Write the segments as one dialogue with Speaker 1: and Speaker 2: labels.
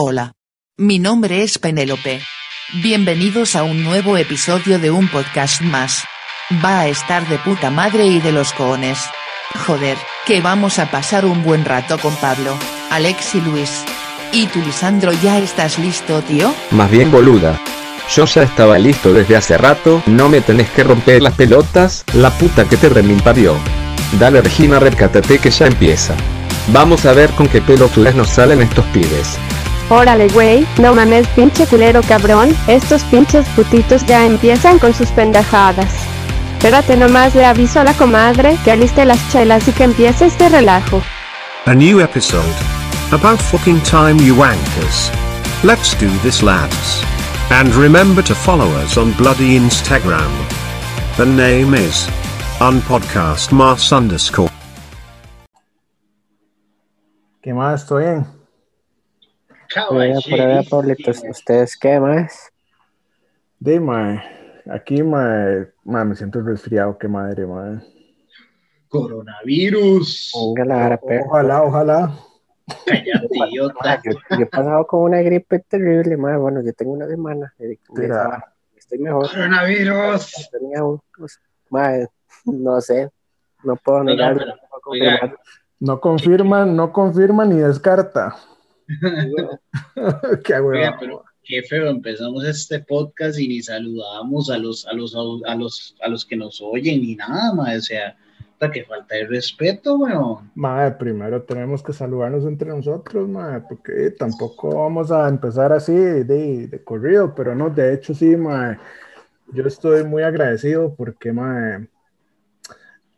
Speaker 1: Hola. Mi nombre es Penélope. Bienvenidos a un nuevo episodio de un podcast más. Va a estar de puta madre y de los cojones. Joder, que vamos a pasar un buen rato con Pablo, Alex y Luis. ¿Y tú Lisandro ya estás listo, tío?
Speaker 2: Más bien boluda. Yo ya estaba listo desde hace rato, no me tenés que romper las pelotas, la puta que te parió. Dale Regina, recátate que ya empieza. Vamos a ver con qué pelotudas nos salen estos pibes.
Speaker 3: Órale, güey, no mames, pinche culero cabrón, estos pinches putitos ya empiezan con sus pendejadas. Espérate nomás, le aviso a la comadre que aliste las chelas y que empiece este relajo.
Speaker 4: A new episode. About fucking time you wankers. Let's do this lads. And remember to follow us on bloody Instagram. The name is unpodcastmas underscore.
Speaker 5: ¿Qué más? ¿Estoy bien?
Speaker 6: Por allá, por allá, Pablitos, ¿ustedes qué más?
Speaker 5: De mae, aquí mae, mae, me siento resfriado, qué madre, mae.
Speaker 7: Coronavirus.
Speaker 5: Ojalá, ojalá.
Speaker 7: Cállate, idiota.
Speaker 6: Yo, yo he pasado con una gripe terrible, madre. Bueno, yo tengo una semana. de- de-. Estoy mejor.
Speaker 7: Coronavirus.
Speaker 6: Tenía un, pues, madre, no sé. No puedo negar. No
Speaker 5: confirma, no confirma ni descarta. qué.
Speaker 7: Oiga, pero qué feo, empezamos este podcast y ni saludamos a los, a los, a los, a los que nos oyen ni nada más. O sea, puta, que falta de respeto, weón.
Speaker 5: Mae, primero tenemos que saludarnos entre nosotros, mae, porque tampoco vamos a empezar así de, de corrido, pero no, de hecho sí, mae, yo estoy muy agradecido porque, mae,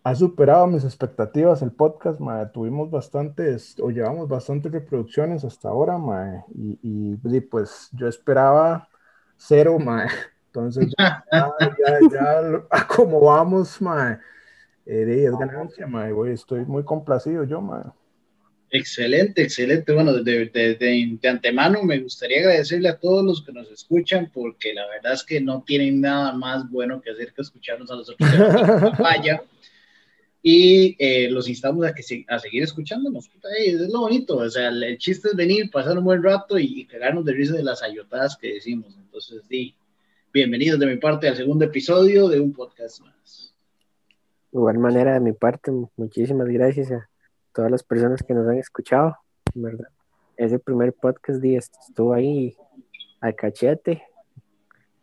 Speaker 5: ha superado mis expectativas el podcast, mae, tuvimos bastantes, o llevamos bastantes reproducciones hasta ahora, mae, y, y, y, pues yo esperaba cero, mae, entonces ya, ya, ya, lo- a como vamos, mae, eh, es ganancia, mae, estoy muy complacido yo, mae.
Speaker 7: Excelente, excelente. Bueno, de, de, de- de antemano me gustaría agradecerle a todos los que nos escuchan porque la verdad es que no tienen nada más bueno que hacer que escucharnos a nosotros. Y eh, los instamos a, que se- a seguir escuchándonos. Ey, es lo bonito. O sea, el, chiste es venir, pasar un buen rato y, y de risa de las ayotadas que decimos. Entonces, sí, bienvenidos de mi parte al segundo episodio de un podcast más.
Speaker 6: De igual manera, de mi parte, muchísimas gracias a todas las personas que nos han escuchado. ¿verdad? Ese primer podcast estuvo ahí al cachete.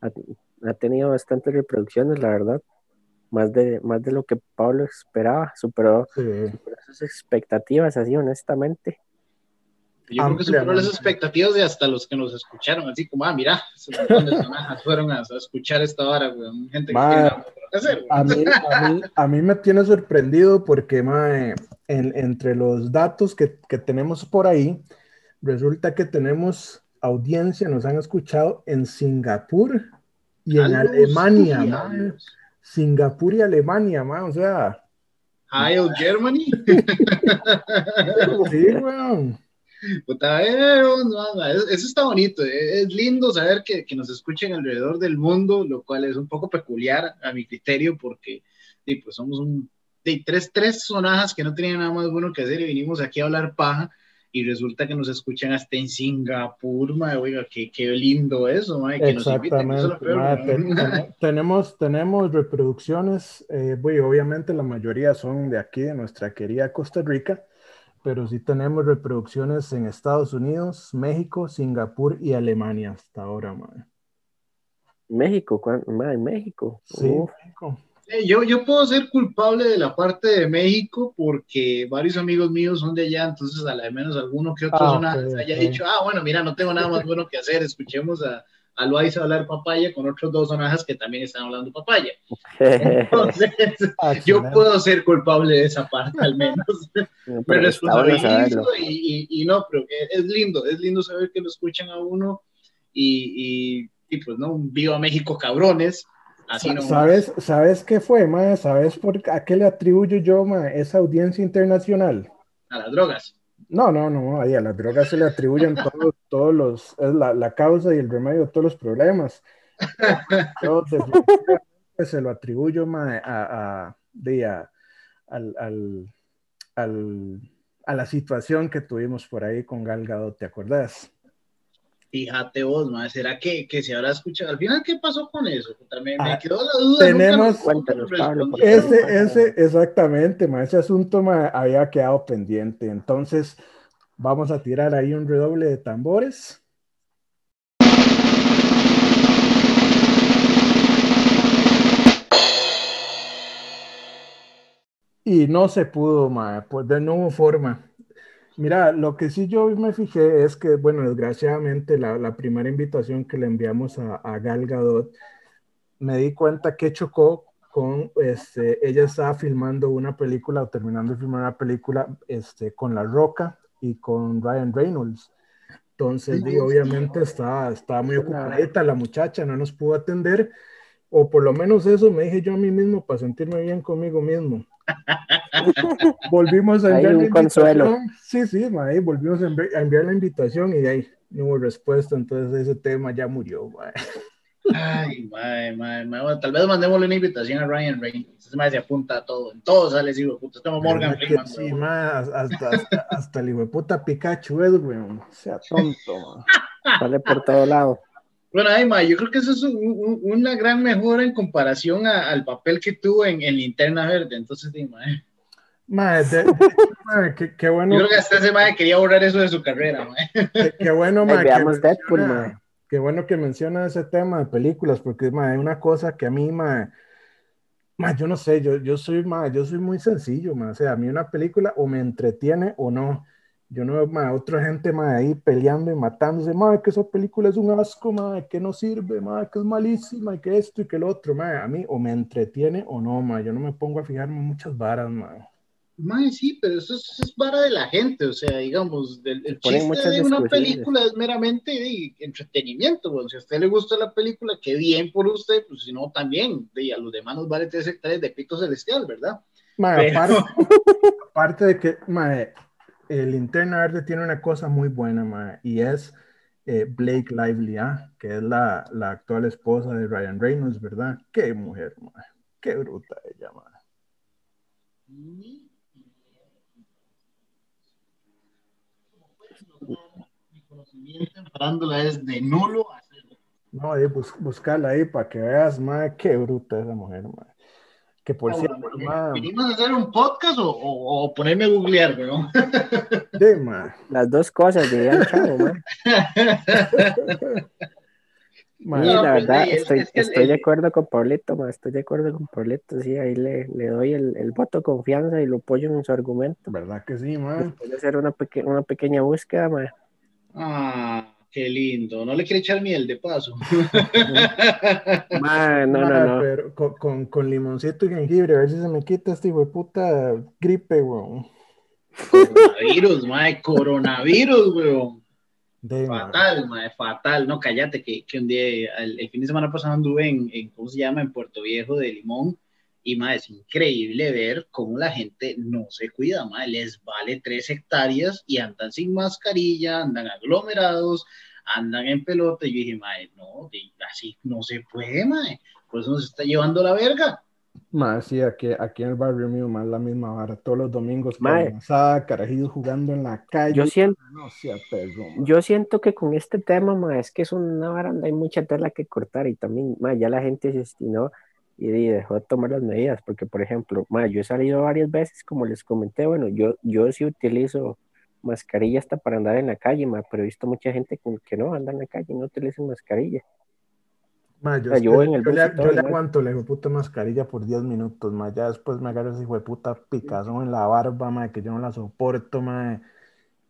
Speaker 6: Ha tenido bastantes reproducciones, la verdad. Más de, más de lo que Pablo esperaba. Superó,
Speaker 5: Sí.
Speaker 6: superó sus expectativas, así honestamente.
Speaker 7: Yo creo que superó las expectativas de hasta los que nos escucharon, así como, ah, mira, fueron a, a escuchar esta hora, weón. Gente que
Speaker 5: Ma,
Speaker 7: tiene nada mejor que hacer,
Speaker 5: A mí, a, mí, a mí me tiene sorprendido porque, mae, en- entre los datos que, que tenemos por ahí, resulta que tenemos audiencia, nos han escuchado en Singapur y en Alemania. Singapur y Alemania, mae, o sea,
Speaker 7: Heil Germany.
Speaker 5: sí, weón.
Speaker 7: Puta, no, no, eso está bonito. eh, Es lindo saber que, que nos escuchen alrededor del mundo, lo cual es un poco peculiar a mi criterio, porque pues somos un, de tres, tres sonajas que no tenían nada más bueno que hacer y vinimos aquí a hablar paja. Y resulta que nos escuchan hasta en Singapur, mae, oiga, qué, qué lindo eso, mae, que nos inviten, eso es lo
Speaker 5: Exactamente.
Speaker 7: peor,
Speaker 5: ten- tenemos, tenemos reproducciones, eh, güey, obviamente la mayoría son de aquí, de nuestra querida Costa Rica, pero sí tenemos reproducciones en Estados Unidos, México, Singapur y Alemania hasta ahora, mae.
Speaker 6: México, ¿cuán- ma, en México.
Speaker 5: Sí,
Speaker 6: Uf,
Speaker 5: México.
Speaker 7: Yo, yo puedo ser culpable de la parte de México porque varios amigos míos son de allá, entonces a la menos alguno que otro
Speaker 5: Ah,
Speaker 7: sonajas
Speaker 5: ok,
Speaker 7: haya
Speaker 5: ok.
Speaker 7: dicho, ah, bueno, mira, no tengo nada más bueno que hacer, escuchemos a, a Loaiza hablar papaya con otros dos sonajas que también están hablando papaya. Entonces,
Speaker 5: Ah,
Speaker 7: yo puedo ser culpable de esa parte al menos. Me
Speaker 6: Pero bueno
Speaker 7: responsabilizo y, y, y no, pero es lindo, es lindo saber que lo escuchan a uno y, y, y pues no, viva México cabrones. Así no.
Speaker 5: ¿Sabes, ¿Sabes qué fue, mae? ¿Sabes por a qué le atribuyo yo, esa audiencia internacional?
Speaker 7: A las drogas.
Speaker 5: No, no, no, ahí a las drogas se le atribuyen todos, todos los, es la, la causa y el remedio de todos los problemas. Se lo atribuyo mae, a, a, de, a- al, al, al- a la situación que tuvimos por ahí con Gal Gadot, ¿te acuerdas?
Speaker 7: Fíjate vos, mae, ¿será que, que se habrá escuchado? Al final, ¿qué pasó con eso? Puta, me,
Speaker 5: Ah,
Speaker 7: quedó la duda.
Speaker 5: tenemos-
Speaker 6: Cuéntanos, Pablo,
Speaker 5: Ese, ese, exactamente, ma, ese asunto ma, había quedado pendiente. Entonces, vamos a tirar ahí un redoble de tambores. Y no se pudo, ma, pues de no hubo forma. Mira, lo que sí yo me fijé es que, bueno, desgraciadamente la, la primera invitación que le enviamos a, a Gal Gadot, me di cuenta que chocó con, este, ella estaba filmando una película o terminando de filmar una película este, con La Roca y con Ryan Reynolds. Entonces, di, obviamente estaba, estaba muy ocupadita la muchacha, no nos pudo atender, o por lo menos eso me dije yo a mí mismo para sentirme bien conmigo mismo. volvimos a enviar la
Speaker 6: consuelo.
Speaker 5: invitación. Sí, sí, ma, ahí volvimos a envi- a enviar la invitación y ahí no hubo respuesta, entonces ese tema ya murió. ma.
Speaker 7: Ay, mae, mae, mae. Bueno, tal vez mandémosle una invitación a Ryan Reynolds. Ese mae se apunta a todo. En todo sale güey, puta. Es como Morgan
Speaker 5: ¿Verdad que
Speaker 7: Freeman.
Speaker 5: Sí,
Speaker 7: güey.
Speaker 5: ma, hasta, hasta, hasta el hijo de puta Pikachu es, weón. Sea tonto, ma.
Speaker 6: Sale por todo lado.
Speaker 7: Bueno, ay, mae, yo creo que eso es un- un- una gran mejora en comparación a- al papel que tuvo en, en Linterna Verde. Entonces, sí, mae.
Speaker 5: Ma, de- qué, qué bueno,
Speaker 7: Yo creo que hasta ese mae quería borrar eso de su carrera, mae.
Speaker 5: qué, qué bueno,
Speaker 6: Ahí
Speaker 5: ma, que
Speaker 6: Deadpool,
Speaker 5: qué bueno que menciona ese tema de películas, porque ma, hay una cosa que a mí, ma, ma, yo no sé, yo, yo soy, ma, yo soy muy sencillo, ma, o sea, a mí una película o me entretiene o no. Yo no veo ma, otra gente ma, ahí peleando y matándose, ma, que esa película es un asco, ma, que no sirve, ma, que es malísima, y que esto y que lo otro, ma, a mí o me entretiene o no, ma, yo no me pongo a fijarme en muchas varas, ma.
Speaker 7: Mae, sí, pero eso es, es vara de la gente, o sea, digamos, el, el chiste de una película es meramente de entretenimiento, bueno, si a usted le gusta la película, qué bien por usted, pues si no, también, de, a los demás nos vale tres hectáreas de pito celestial, ¿verdad?
Speaker 5: Ma,
Speaker 7: Pero-
Speaker 5: aparte, aparte de que ma, el Linterna Verde tiene una cosa muy buena, ma, y es eh, Blake Lively, ¿ah? que es la, la actual esposa de Ryan Reynolds, ¿verdad? Qué mujer, ma, qué bruta ella, ma.
Speaker 7: Mi conocimiento en es de nulo a cero.
Speaker 5: No, ahí bus- buscarla ahí para que veas, ma, qué bruta esa mujer, ma. Que por cierto,
Speaker 7: bueno,
Speaker 5: ma,
Speaker 7: ¿Venimos a hacer un podcast o, o, o ponerme a googlear, weón?
Speaker 5: sí, ma.
Speaker 6: Las dos cosas, diría el chavo, ma.
Speaker 5: Ma,
Speaker 6: Sí,
Speaker 7: No,
Speaker 6: la
Speaker 7: pues,
Speaker 6: verdad,
Speaker 7: es-
Speaker 6: estoy,
Speaker 7: es que el-
Speaker 6: estoy de acuerdo con Pablito, ma, estoy de acuerdo con Pablito, sí, ahí le, le doy el, el voto de confianza y lo apoyo en su argumento.
Speaker 5: ¿Verdad que sí, ma?
Speaker 6: Después de hacer una, peque- una pequeña búsqueda, ma,
Speaker 7: Ah, qué lindo. No le quiere echar miel de paso.
Speaker 6: Ma, no, no, no,
Speaker 5: Pero con, con, con limoncito y jengibre, a ver si se me quita este hijo de puta gripe, weón.
Speaker 7: coronavirus, mae, coronavirus, weón.
Speaker 5: De.
Speaker 7: Fatal, mae, fatal. No, cállate, que, que un día, el, el fin de semana pasado anduve en, en, ¿cómo se llama? En Puerto Viejo de Limón. Y, mae, es increíble ver cómo la gente no se cuida, mae. Les vale tres hectáreas y andan sin mascarilla, andan aglomerados, andan en pelota. Y yo dije, mae, no, así no se puede, mae. Por eso nos está llevando la verga.
Speaker 5: Ma, sí, aquí, aquí en el barrio mío, más la misma vara. Todos los domingos,
Speaker 6: Mae.
Speaker 5: carne asada, carajillos jugando en la calle.
Speaker 6: yo siento,
Speaker 5: No sea perro,
Speaker 6: yo siento que con este tema, ma, es que es una baranda, hay mucha tela que cortar y también, ma, ya la gente se destinó y dejó de tomar las medidas, porque por ejemplo, ma, yo he salido varias veces, como les comenté, bueno, yo, yo sí utilizo mascarilla hasta para andar en la calle, ma, pero he visto mucha gente con que no anda en la calle, no utilizan mascarilla.
Speaker 5: Ma, yo,
Speaker 6: sea, yo
Speaker 5: yo-
Speaker 6: en el
Speaker 5: yo le,
Speaker 6: todo,
Speaker 5: yo le
Speaker 6: ma.
Speaker 5: aguanto la puta mascarilla por 10 minutos, ma. Ya después me agarro ese hijo de puta picazón en la barba, ma, que yo no la soporto, ma.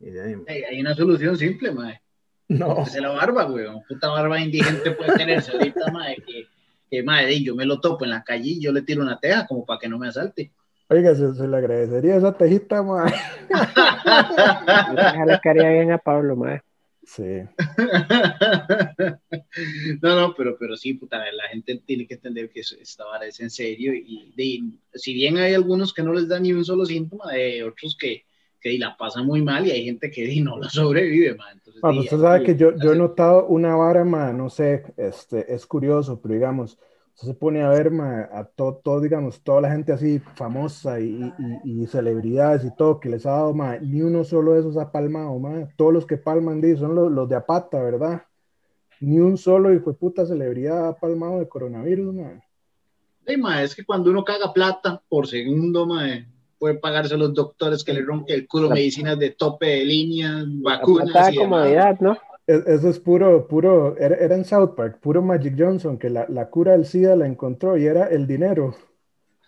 Speaker 5: Y de ahí, ma.
Speaker 7: Hay, hay una solución simple, mae.
Speaker 5: no,
Speaker 7: Es la barba, weón. Puta barba indigente puede tenerse ahorita, mae, que, que di, yo me lo topo en la calle y yo le tiro una teja como para que no me asalte.
Speaker 5: oiga, se, se le agradecería esa tejita, ma.
Speaker 6: Ojalá que haría bien a Pablo, ma.
Speaker 5: Sí.
Speaker 7: no, no, pero, pero sí, puta, la gente tiene que entender que eso- esta vara es en serio y de, si bien hay algunos que no les da ni un solo síntoma, hay otros que, que di, la pasan muy mal y hay gente que di, no la sobrevive, man. Entonces,
Speaker 5: Ah,
Speaker 7: di,
Speaker 5: usted sabe que yo, yo he notado una vara, ma, no sé, este, es curioso, pero digamos, se pone a ver a todo, todo, digamos, toda la gente así famosa y, y, celebridades y todo que les ha dado, ni uno solo de esos ha palmado, todos los que palman son los, los, de Apata, ¿verdad? Ni un solo hijo de puta celebridad ha palmado de coronavirus, ma.
Speaker 7: es que cuando uno caga plata por segundo, ma, puede pagarse los doctores que le rompe el culo, medicinas de tope de línea, vacunas.
Speaker 6: y comodidad, ¿no?
Speaker 5: Eso es puro, puro, era, en South Park, puro Magic Johnson, que la, la, cura del SIDA la encontró y era el dinero.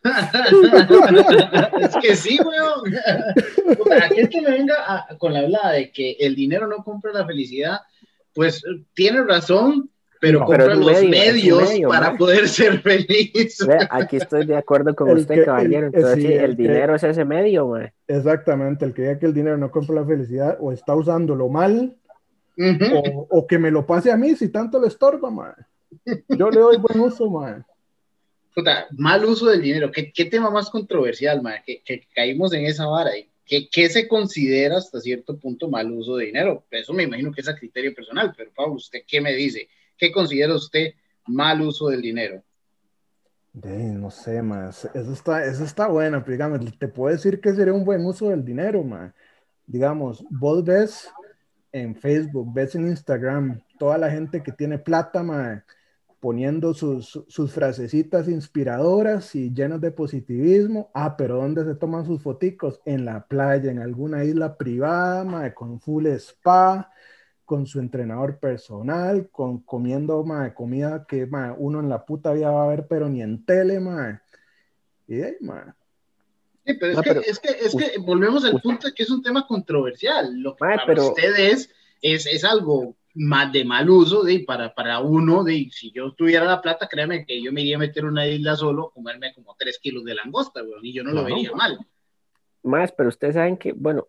Speaker 7: es que sí, weón. Aquel que me venga con la hablada de que el dinero no compra la felicidad, pues tiene razón, pero compra los medios para poder ser feliz.
Speaker 6: Aquí estoy de acuerdo con usted, caballero. Entonces, el, dinero es ese medio, güey.
Speaker 5: Exactamente, el que diga que el dinero no compra la felicidad o está usándolo mal o, que me lo pase a mí si tanto le estorba, man. Yo le doy buen uso, man.
Speaker 7: Puta, mal uso del dinero. ¿Qué, qué tema más controversial, man? Que, que, caímos en esa vara. ¿Qué, ¿Qué se considera hasta cierto punto mal uso de dinero? Eso me imagino que es a criterio personal, pero Pablo, ¿usted qué me dice? ¿Qué considera usted mal uso del dinero?
Speaker 5: no sé, más. Eso está, eso está bueno, pero digamos, te puedo decir que sería un buen uso del dinero, man. Digamos, vos ves en Facebook, ves en Instagram, toda la gente que tiene plata, poniendo sus, sus, frasecitas inspiradoras y llenas de positivismo. Ah, pero ¿dónde se toman sus foticos? En la playa, en alguna isla privada, con full spa, con su entrenador personal, con comiendo comida que uno en la puta vida va a ver, pero ni en tele, ma. Y ahí,
Speaker 7: pero, es, que, es, que, volvemos al punto de que es un tema controversial. Lo que para ustedes es, es algo más de mal uso, de, para, para uno, de, si yo tuviera la plata, créeme que yo me iría a meter una isla solo, comerme como tres kilos de langosta, y yo no, lo vería mal.
Speaker 6: Más, pero ustedes saben que, bueno,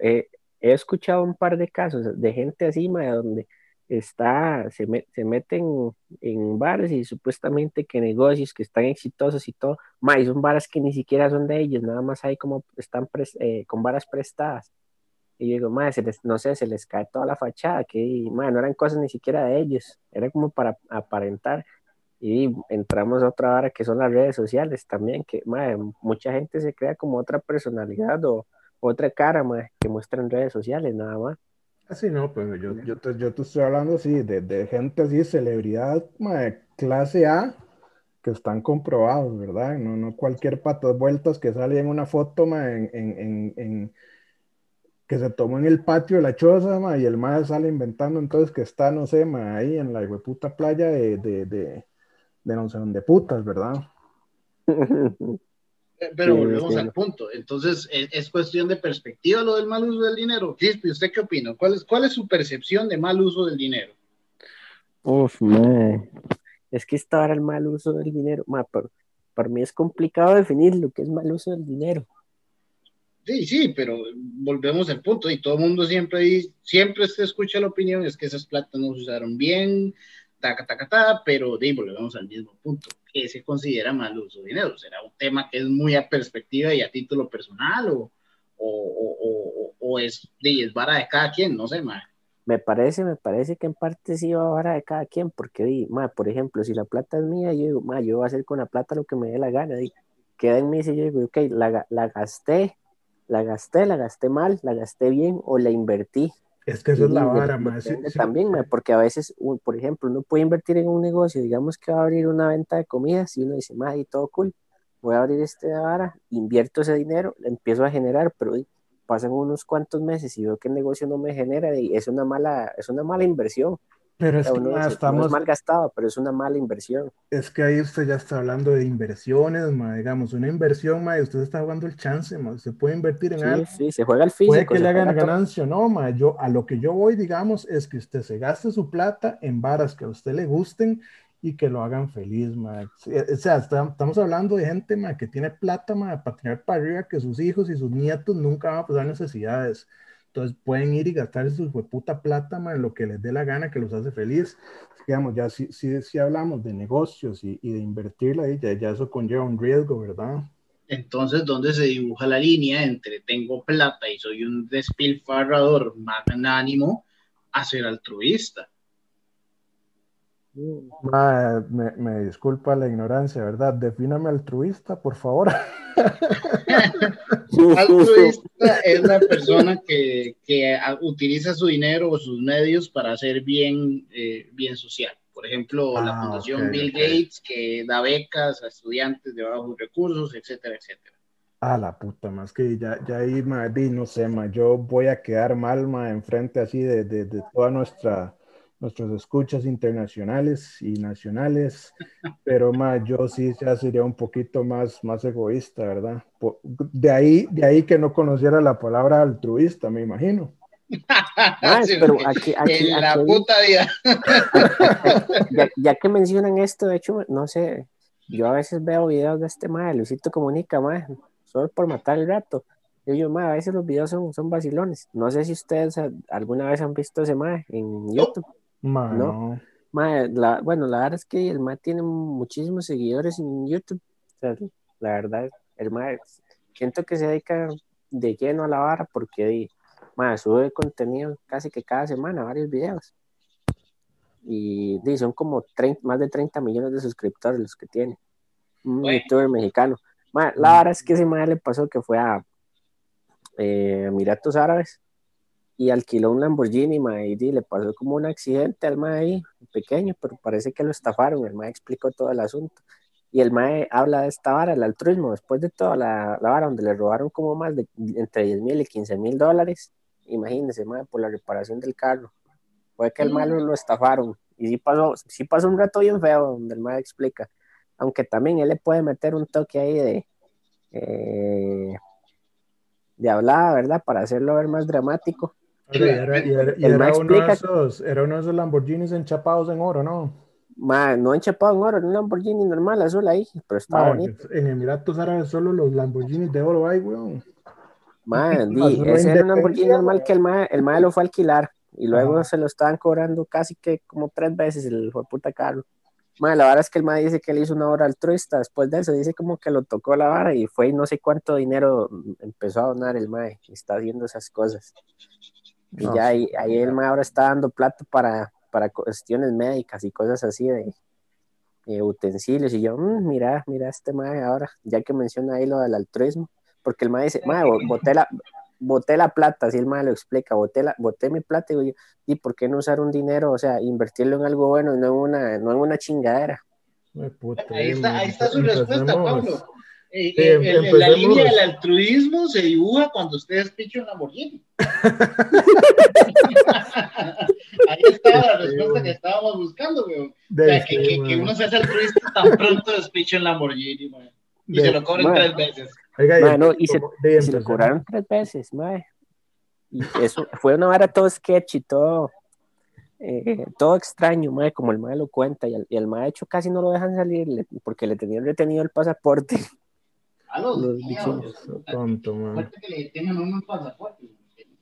Speaker 6: he escuchado un par de casos de gente así, donde está, se, se meten en bares y supuestamente que negocios que están exitosos y todo, más son varas que ni siquiera son de ellos, nada más hay como están eh, con varas prestadas. Y yo digo, más no sé, se les cae toda la fachada, que no eran cosas ni siquiera de ellos, era como para aparentar. Y entramos a otra vara que son las redes sociales también, que mucha gente se crea como otra personalidad o otra cara que muestra en redes sociales, nada más.
Speaker 5: Sí, no, pues yo, yo, te, yo te estoy hablando así de, de gente así, celebridad de clase A, que están comprobados, ¿verdad? No, no cualquier pato de vueltas que sale en una foto en, en, en, que se tomó en el patio de la choza ma, y el más sale inventando entonces que está, no sé, ma, ahí en la puta playa de, de, de, de no sé dónde putas, ¿verdad?
Speaker 7: Pero volvemos al punto. Entonces, es, cuestión de perspectiva lo del mal uso del dinero. Crispi, ¿usted qué opina? ¿Cuál es, ¿Cuál es su percepción de mal uso del dinero?
Speaker 6: Uf, man. Es que esta el mal uso del dinero. Ma, para mí es complicado definir lo que es mal uso del dinero.
Speaker 7: Sí, sí, pero volvemos al punto. Y todo el mundo siempre, siempre se escucha la opinión, es que esas platas no se usaron bien, taca, taca, taca, pero de, volvemos al mismo punto que se considera mal uso de dinero? ¿Será un tema que es muy a perspectiva y a título personal o, o, o, o es, es vara de cada quien? No sé, ma.
Speaker 6: Me parece, me parece que en parte sí va vara de cada quien, porque, ma, por ejemplo, si la plata es mía, yo digo, ma, yo voy a hacer con la plata lo que me dé la gana. Di, queda en mí y yo digo, ok, la, la gasté, la gasté, la gasté mal, la gasté bien o la invertí.
Speaker 5: Es que eso es la vara, más.
Speaker 6: También, porque a veces, por ejemplo, uno puede invertir en un negocio, digamos que va a abrir una venta de comidas y uno dice, más y todo cool, voy a abrir este vara, invierto ese dinero, empiezo a generar, pero pasan unos cuantos meses y veo que el negocio no me genera y es una mala, es una mala inversión.
Speaker 5: Pero es que estamos...
Speaker 6: mal gastado, pero es una mala inversión.
Speaker 5: Es que ahí usted ya está hablando de inversiones, digamos, una inversión, ma, usted está jugando el chance, ma, se puede invertir en algo.
Speaker 6: Sí, se juega el físico.
Speaker 5: Puede que le hagan ganancia, no, ma, yo, a lo que yo voy, digamos, es que usted se gaste su plata en varas que a usted le gusten y que lo hagan feliz, ma. O sea, estamos hablando de gente, ma, que tiene plata, ma, para tener para arriba que sus hijos y sus nietos nunca van a pasar necesidades. Entonces pueden ir y gastar su puta plata en lo que les dé la gana, que los hace feliz. Digamos, ya si, si, si hablamos de negocios y, de invertirla, ya, ya eso conlleva un riesgo, ¿verdad?
Speaker 7: Entonces, ¿dónde se dibuja la línea entre tengo plata y soy un despilfarrador magnánimo a ser altruista?
Speaker 5: Ma, me, me disculpa la ignorancia, ¿verdad? Defíname altruista, por favor.
Speaker 7: Altruista es una persona que, que a- utiliza su dinero o sus medios para hacer bien, eh, bien social. Por ejemplo, la
Speaker 5: Ah,
Speaker 7: Fundación Bill. Gates, que da becas a estudiantes de bajos recursos, etcétera, etcétera.
Speaker 5: A la puta, más que ya, ya ahí, ma, di, no sé, ma, yo voy a quedar mal, ma, enfrente así de, de, de toda nuestra, nuestros escuchas internacionales y nacionales, pero, ma, yo sí ya sería un poquito más, más egoísta, ¿verdad? De ahí, de ahí que no conociera la palabra altruista, me imagino.
Speaker 6: Mae,
Speaker 7: Sí,
Speaker 6: pero
Speaker 7: porque
Speaker 6: aquí, aquí,
Speaker 7: en la
Speaker 6: aquí-
Speaker 7: puta vida.
Speaker 6: ya, ya que mencionan esto, de hecho, no sé, yo a veces veo videos de este mae, Luisito Comunica, mae, solo por matar el rato. Yo digo, mae, a veces los videos son, son vacilones. No sé si ustedes alguna vez han visto ese mae en YouTube.
Speaker 5: Ma,
Speaker 6: No.
Speaker 5: no.
Speaker 6: Mae, la, bueno, la verdad es que el mae tiene muchísimos seguidores en YouTube. O sea, la verdad, el mae, siento que se dedica de lleno a la vara porque sube contenido casi que cada semana, varios videos. Y son como 30, más de 30 millones de suscriptores los que tiene. Un
Speaker 7: Bueno.
Speaker 6: youtuber mexicano. Mae, la verdad es que ese mae le pasó que fue a eh, Emiratos Árabes y alquiló un Lamborghini, mae, y le pasó como un accidente al mae ahí, pequeño, pero parece que lo estafaron, el mae explicó todo el asunto. Y el mae habla de esta vara, el altruismo, después de toda la, la vara donde le robaron como más de entre 10 mil y 15 mil dólares, imagínense, mae, por la reparación del carro. Fue que el mae lo, lo estafaron, y sí pasó, sí pasó un rato bien feo, donde el mae explica, aunque también él le puede meter un toque ahí de... eh, de hablada, ¿verdad? Para hacerlo ver más dramático.
Speaker 5: Era, uno de esos, era uno de esos Lamborghinis enchapados en oro, ¿no?
Speaker 6: Ma, no enchapado en oro, un Lamborghini normal, azul ahí, pero está
Speaker 5: Ma,
Speaker 6: bonito.
Speaker 5: en Emiratos Árabes solo los Lamborghinis de oro hay, weón.
Speaker 6: Ma, di,
Speaker 5: Azul
Speaker 6: ese era un Lamborghini normal que el ma, el ma lo fue a alquilar y luego se lo estaban cobrando casi que como tres veces el de puta carro. Ma, la verdad es que el ma dice que él hizo una obra altruista después de eso, dice como que lo tocó la vara y fue y no sé cuánto dinero empezó a donar el ma y está haciendo esas cosas. Y
Speaker 5: No,
Speaker 6: ya
Speaker 5: sí,
Speaker 6: ahí, ahí el ma ahora está dando plata para, para cuestiones médicas y cosas así de, utensilios. Y yo, "Mm, mira, mira este mae ahora, ya que menciona ahí lo del altruismo, porque el mae dice, mae, bo- boté la, boté la plata, así el mae lo explica, boté, la, boté mi plata y digo yo, ¿y por qué no usar un dinero? O sea, invertirlo en algo bueno y no en una, no en una chingadera.
Speaker 5: Puta,
Speaker 7: Ahí está, ahí está su respuesta, Pablo. Eh,
Speaker 5: Sí,
Speaker 7: eh, el-
Speaker 5: empecemos.
Speaker 7: la línea del altruismo se dibuja cuando ustedes pichan Lamborghini. Ahí está la respuesta que estábamos buscando, weón. O
Speaker 5: De
Speaker 7: sea, que, uno se hace altruista tan pronto despicha un Lamborghini, weón. Y
Speaker 5: De-
Speaker 7: se lo cobran
Speaker 6: man.
Speaker 7: tres veces.
Speaker 5: Oiga,
Speaker 6: no, y se, y lo cobraron tres veces, mae. Y eso fue una vara todo sketch y todo, eh, todo extraño, mae, como el mae lo cuenta. Y el, y el mae, de hecho, casi no lo dejan salir le- porque le tenían retenido el pasaporte.
Speaker 7: A los,
Speaker 6: Los bichinos.
Speaker 5: Tonto, man.
Speaker 7: Fuerte que le tengan uno un pasaporte.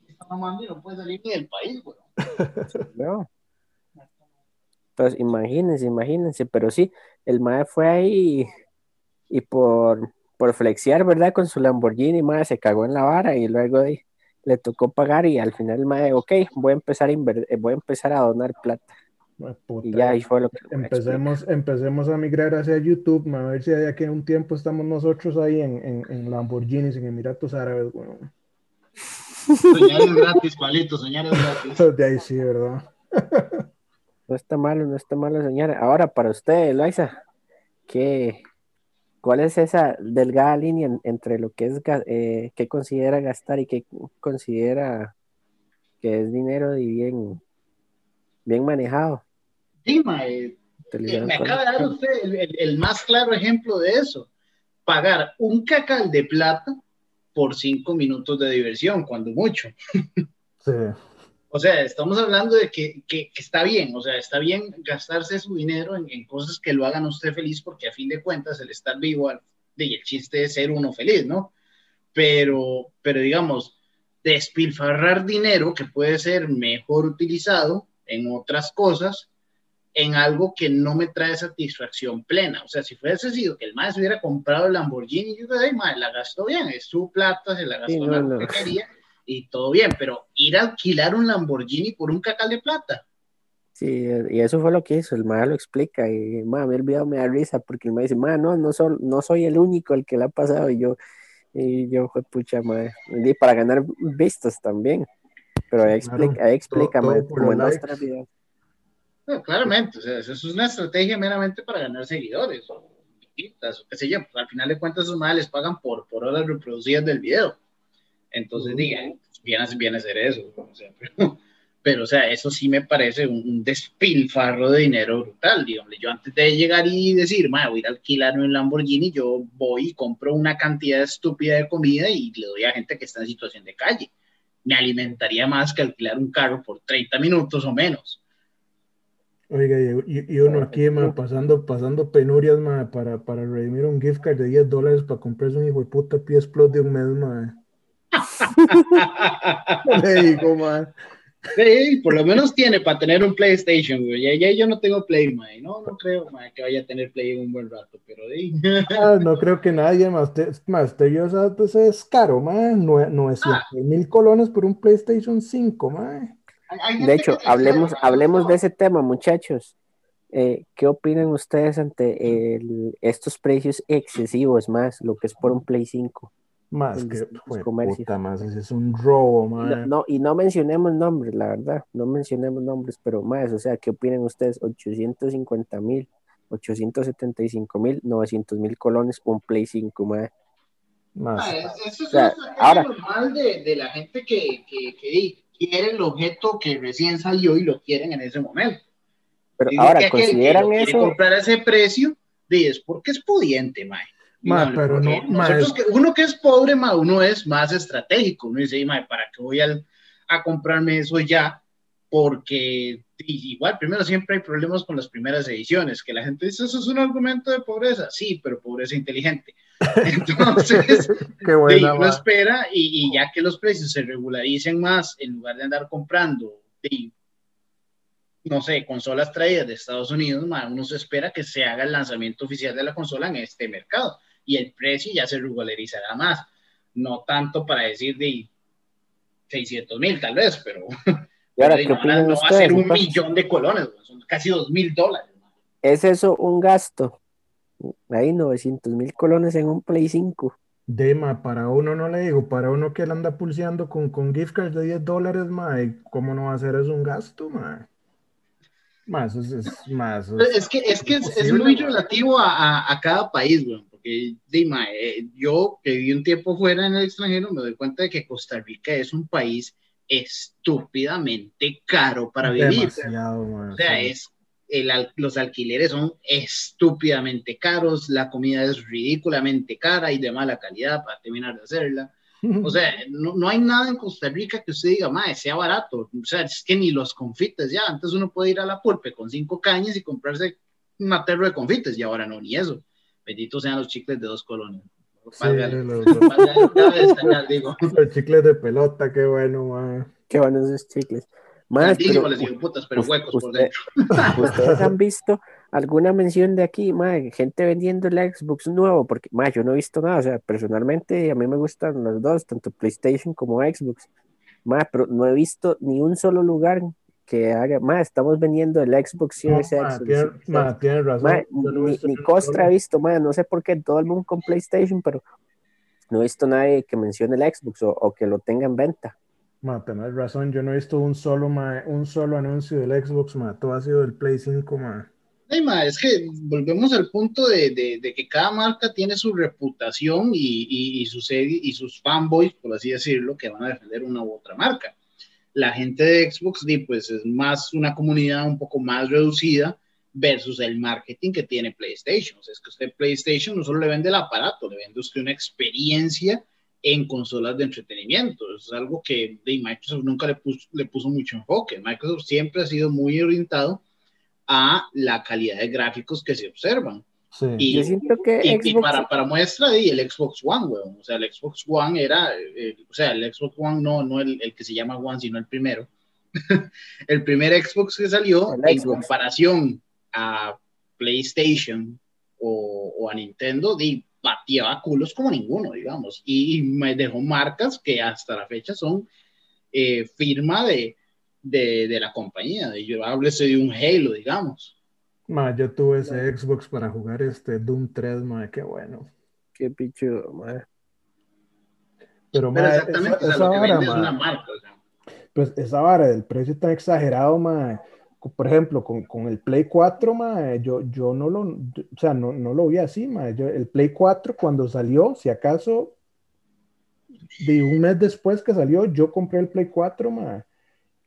Speaker 7: Está mamando y no puede salir ni del país, weón.
Speaker 6: ¿no? Entonces, imagínense, imagínense, pero sí, el mae fue ahí y, y por, por flexear, ¿verdad? Con su Lamborghini, mae, se cagó en la vara y luego de- le tocó pagar y al final el mae, ok, voy a empezar a eh, voy a empezar a donar plata.
Speaker 5: Puta.
Speaker 6: Y ya ahí fue lo que
Speaker 5: Empecemos, empecemos a migrar hacia YouTube, man, a ver si de aquí a un tiempo estamos nosotros ahí en, en, en Lamborghinis, en Emiratos Árabes, weón.
Speaker 7: Soñar es gratis, Palito, soñar es gratis.
Speaker 5: De ahí sí, ¿verdad?
Speaker 6: No está malo, no está malo, señora. Ahora, para usted, Eloisa, ¿qué, ¿cuál es esa delgada línea en- entre lo que es eh, qué considera gastar y qué considera que es dinero y bien, bien manejado?
Speaker 7: Sí, mae,
Speaker 6: Utilizando
Speaker 7: me acaba de dar usted el, el- el más claro ejemplo de eso. Pagar un cacal de plata por cinco minutos de diversión, cuando mucho.
Speaker 5: Sí.
Speaker 7: O sea, estamos hablando de que, que- que está bien, o sea, está bien gastarse su dinero en, en cosas que lo hagan a usted feliz, porque a fin de cuentas el estar vivo, y el chiste es ser uno feliz, ¿no? Pero, pero digamos, despilfarrar dinero que puede ser mejor utilizado en otras cosas, en algo que no me trae satisfacción plena. O sea, si fuese sido que el más hubiera comprado el Lamborghini, yo diría, "Ay, la gastó bien, es su plata, se la gastó
Speaker 6: Sí,
Speaker 7: en
Speaker 6: no.
Speaker 7: que quería y todo bien, pero ir a alquilar un Lamborghini por un cacal de plata.
Speaker 6: Sí, y eso fue lo que hizo, el mae lo explica y ma, a mí el video me da risa porque el mae dice, ma, no, no, sol- no soy el único el que le ha pasado y yo, y yo fue pucha madre, y para ganar vistas también, pero ahí
Speaker 5: claro.
Speaker 6: explica, ahí explica,
Speaker 5: Todo-
Speaker 6: mae,
Speaker 5: todo por
Speaker 6: como en
Speaker 5: likes.
Speaker 6: tres videos.
Speaker 7: No, claramente, o sea, eso es una estrategia meramente para ganar seguidores o visitas, o qué sé yo. Pues, al final de cuentas, esos madres les pagan por, por horas reproducidas del video. Entonces, digan, viene, a- viene a ser eso. O sea, pero, pero, o sea, eso sí me parece un, un despilfarro de dinero brutal. Dígame, yo antes de llegar y decir, "Ma, voy a ir a alquilar un Lamborghini, yo voy y compro una cantidad estúpida de comida y le doy a gente que está en situación de calle. Me alimentaría más que alquilar un carro por 30 minutos o menos.
Speaker 5: Oiga, y, y- uno aquí, ma, pasando, pasando penurias, ma, para, para redimir un gift card de 10 dólares para comprarse un hijo de puta PS Plus de un mes, ma. Le digo, ma.
Speaker 7: Sí, por lo menos tiene para tener un PlayStation, güey. Ya, ya yo no tengo Play, mae. No, no creo, que vaya a tener Play en un buen rato, pero sí.
Speaker 5: Ah, no creo que nadie más. Usted, ma, usted vio, pues es caro, ma. Nue- 900 mil colones por un PlayStation 5, ma.
Speaker 6: De hecho, hablemos, hablemos de ese tema, muchachos. Eh, ¿qué opinan ustedes ante el- estos precios excesivos más, lo que es por un Play 5?
Speaker 5: Más que, puta, más, es un robo,
Speaker 6: no, no- y no mencionemos nombres, la verdad, no mencionemos nombres, pero más, o sea, ¿qué opinan ustedes? 850 mil, 875 mil, 900 mil colones, un Play 5, más.
Speaker 5: Más.
Speaker 7: Ah, es- Eso es
Speaker 6: O sea, ahora-
Speaker 7: normal de, de la gente que, que, que di- quiere el objeto que recién salió y lo quieren en ese momento.
Speaker 6: Pero ahora,
Speaker 7: que que
Speaker 6: ¿consideran
Speaker 7: quiere
Speaker 6: eso?
Speaker 7: comprar a ese precio, es porque es pudiente, mae.
Speaker 5: Ma, pero
Speaker 7: porque
Speaker 5: no, ma,
Speaker 7: nosotros que- uno que es pobre, ma, uno es más estratégico. Uno dice, mae, ¿para qué voy al- a comprarme eso ya? Porque igual, primero siempre hay problemas con las primeras ediciones, que la gente dice, eso es un argumento de pobreza. Sí, pero pobreza inteligente. Entonces,
Speaker 5: Qué buena,
Speaker 7: uno espera y, y ya que los precios se regularicen más, en lugar de andar comprando, no sé, consolas traídas de Estados Unidos, ma, uno se espera que se haga el lanzamiento oficial de la consola en este mercado y el precio ya se regularizará más. No tanto para decir de 600 mil tal vez, pero,
Speaker 6: ¿Y ahora qué
Speaker 7: no,
Speaker 6: opinan
Speaker 7: no va a ser
Speaker 6: ustedes?
Speaker 7: un
Speaker 6: entonces?
Speaker 7: millón de colones, son casi dos mil dólares.
Speaker 6: ¿Es eso un gasto? Ahí 900 mil colones en un Play 5.
Speaker 5: Dema, para uno no le digo, para uno que él anda pulseando con, con gift cards de 10 dólares, ma, ¿y ¿cómo no va a ser eso un gasto, ma? Más, es, es más.
Speaker 7: Pero Es que es, que es, es muy relativo a, a, a cada país, güey, porque dime, eh, yo que viví un tiempo fuera en el extranjero me doy cuenta de que Costa Rica es un país estúpidamente caro para vivir. O sea,
Speaker 5: sí.
Speaker 7: es el los alquileres son estúpidamente caros, la comida es ridículamente cara y de mala calidad para terminar de hacerla. O sea, no, no hay nada en Costa Rica que usted diga, mae, sea barato. O sea, es que ni los confites ya. Antes uno puede ir a la pulpe con cinco cañas y comprarse un aterro de confites y ahora no, ni eso. Benditos sean los chicles de dos colones.
Speaker 5: Sí, los, chicles de pelota, qué bueno, ma.
Speaker 6: Qué buenos esos chicles. Más, pero
Speaker 7: les digo, putas, pero huecos por
Speaker 6: usted-
Speaker 7: dentro.
Speaker 6: ¿Ustedes han visto alguna mención de aquí, mae, gente vendiendo el Xbox nuevo? Porque, mae, yo no he visto nada, o sea, personalmente a mí me gustan los dos, tanto PlayStation como Xbox, pero no he visto ni un solo lugar que haga, mae, estamos vendiendo el Xbox
Speaker 5: No,
Speaker 6: Series
Speaker 5: ma,
Speaker 6: X.
Speaker 5: tiene, ma, tiene razón. No he
Speaker 6: ni,
Speaker 5: visto
Speaker 6: ni Costra
Speaker 5: solo.
Speaker 6: visto, mae, no sé por qué todo el mundo con PlayStation, pero no he visto nadie que mencione el Xbox o, o que lo tenga en venta.
Speaker 5: Ma, tenés razón, yo no he visto un solo, ma, un solo anuncio del Xbox, ma, todo ha sido del Play 5, ma.
Speaker 7: Ay, ma, es que volvemos al punto de, de, de que cada marca tiene su reputación y, y, y, sus, y sus fanboys, por así decirlo, que van a defender una u otra marca. La gente de Xbox, pues es más una comunidad un poco más reducida versus el marketing que tiene PlayStation. O sea, es que usted PlayStation no solo le vende el aparato, le vende usted una experiencia en consolas de entretenimiento. Eso es algo que de Microsoft nunca le puso, le puso mucho enfoque. Microsoft siempre ha sido muy orientado a la calidad de gráficos que se observan.
Speaker 5: Sí.
Speaker 7: Y,
Speaker 6: Yo siento que
Speaker 7: y,
Speaker 6: Xbox...
Speaker 7: y para, para muestra, y el Xbox One, weón. O sea, el Xbox One era, eh, o sea, el Xbox One no, no el, el, que se llama One, sino el primero. el primer Xbox que salió,
Speaker 6: El
Speaker 7: en
Speaker 6: Xbox.
Speaker 7: comparación a PlayStation o, o a Nintendo, di, pateaba culos como ninguno, digamos. Y me dejó marcas que hasta la fecha son eh, firma de, de, de la compañía. De, yo háblese de un Halo, digamos.
Speaker 5: Ma, yo tuve ese Xbox para jugar este Doom 3, ma, qué bueno.
Speaker 6: Qué pichudo, madre.
Speaker 5: Pero,
Speaker 7: Pero
Speaker 5: ma,
Speaker 7: exactamente,
Speaker 5: esa,
Speaker 7: o sea,
Speaker 5: esa
Speaker 7: lo que
Speaker 5: vara, ma,
Speaker 7: una marca. O sea.
Speaker 5: pues esa vara del precio tan exagerado, ma, por ejemplo, con, con el Play 4, ma, yo, yo no lo, o sea, no, no lo vi así, ma, yo, el Play 4 cuando salió, si acaso, de un mes después que salió, yo compré el Play 4, ma,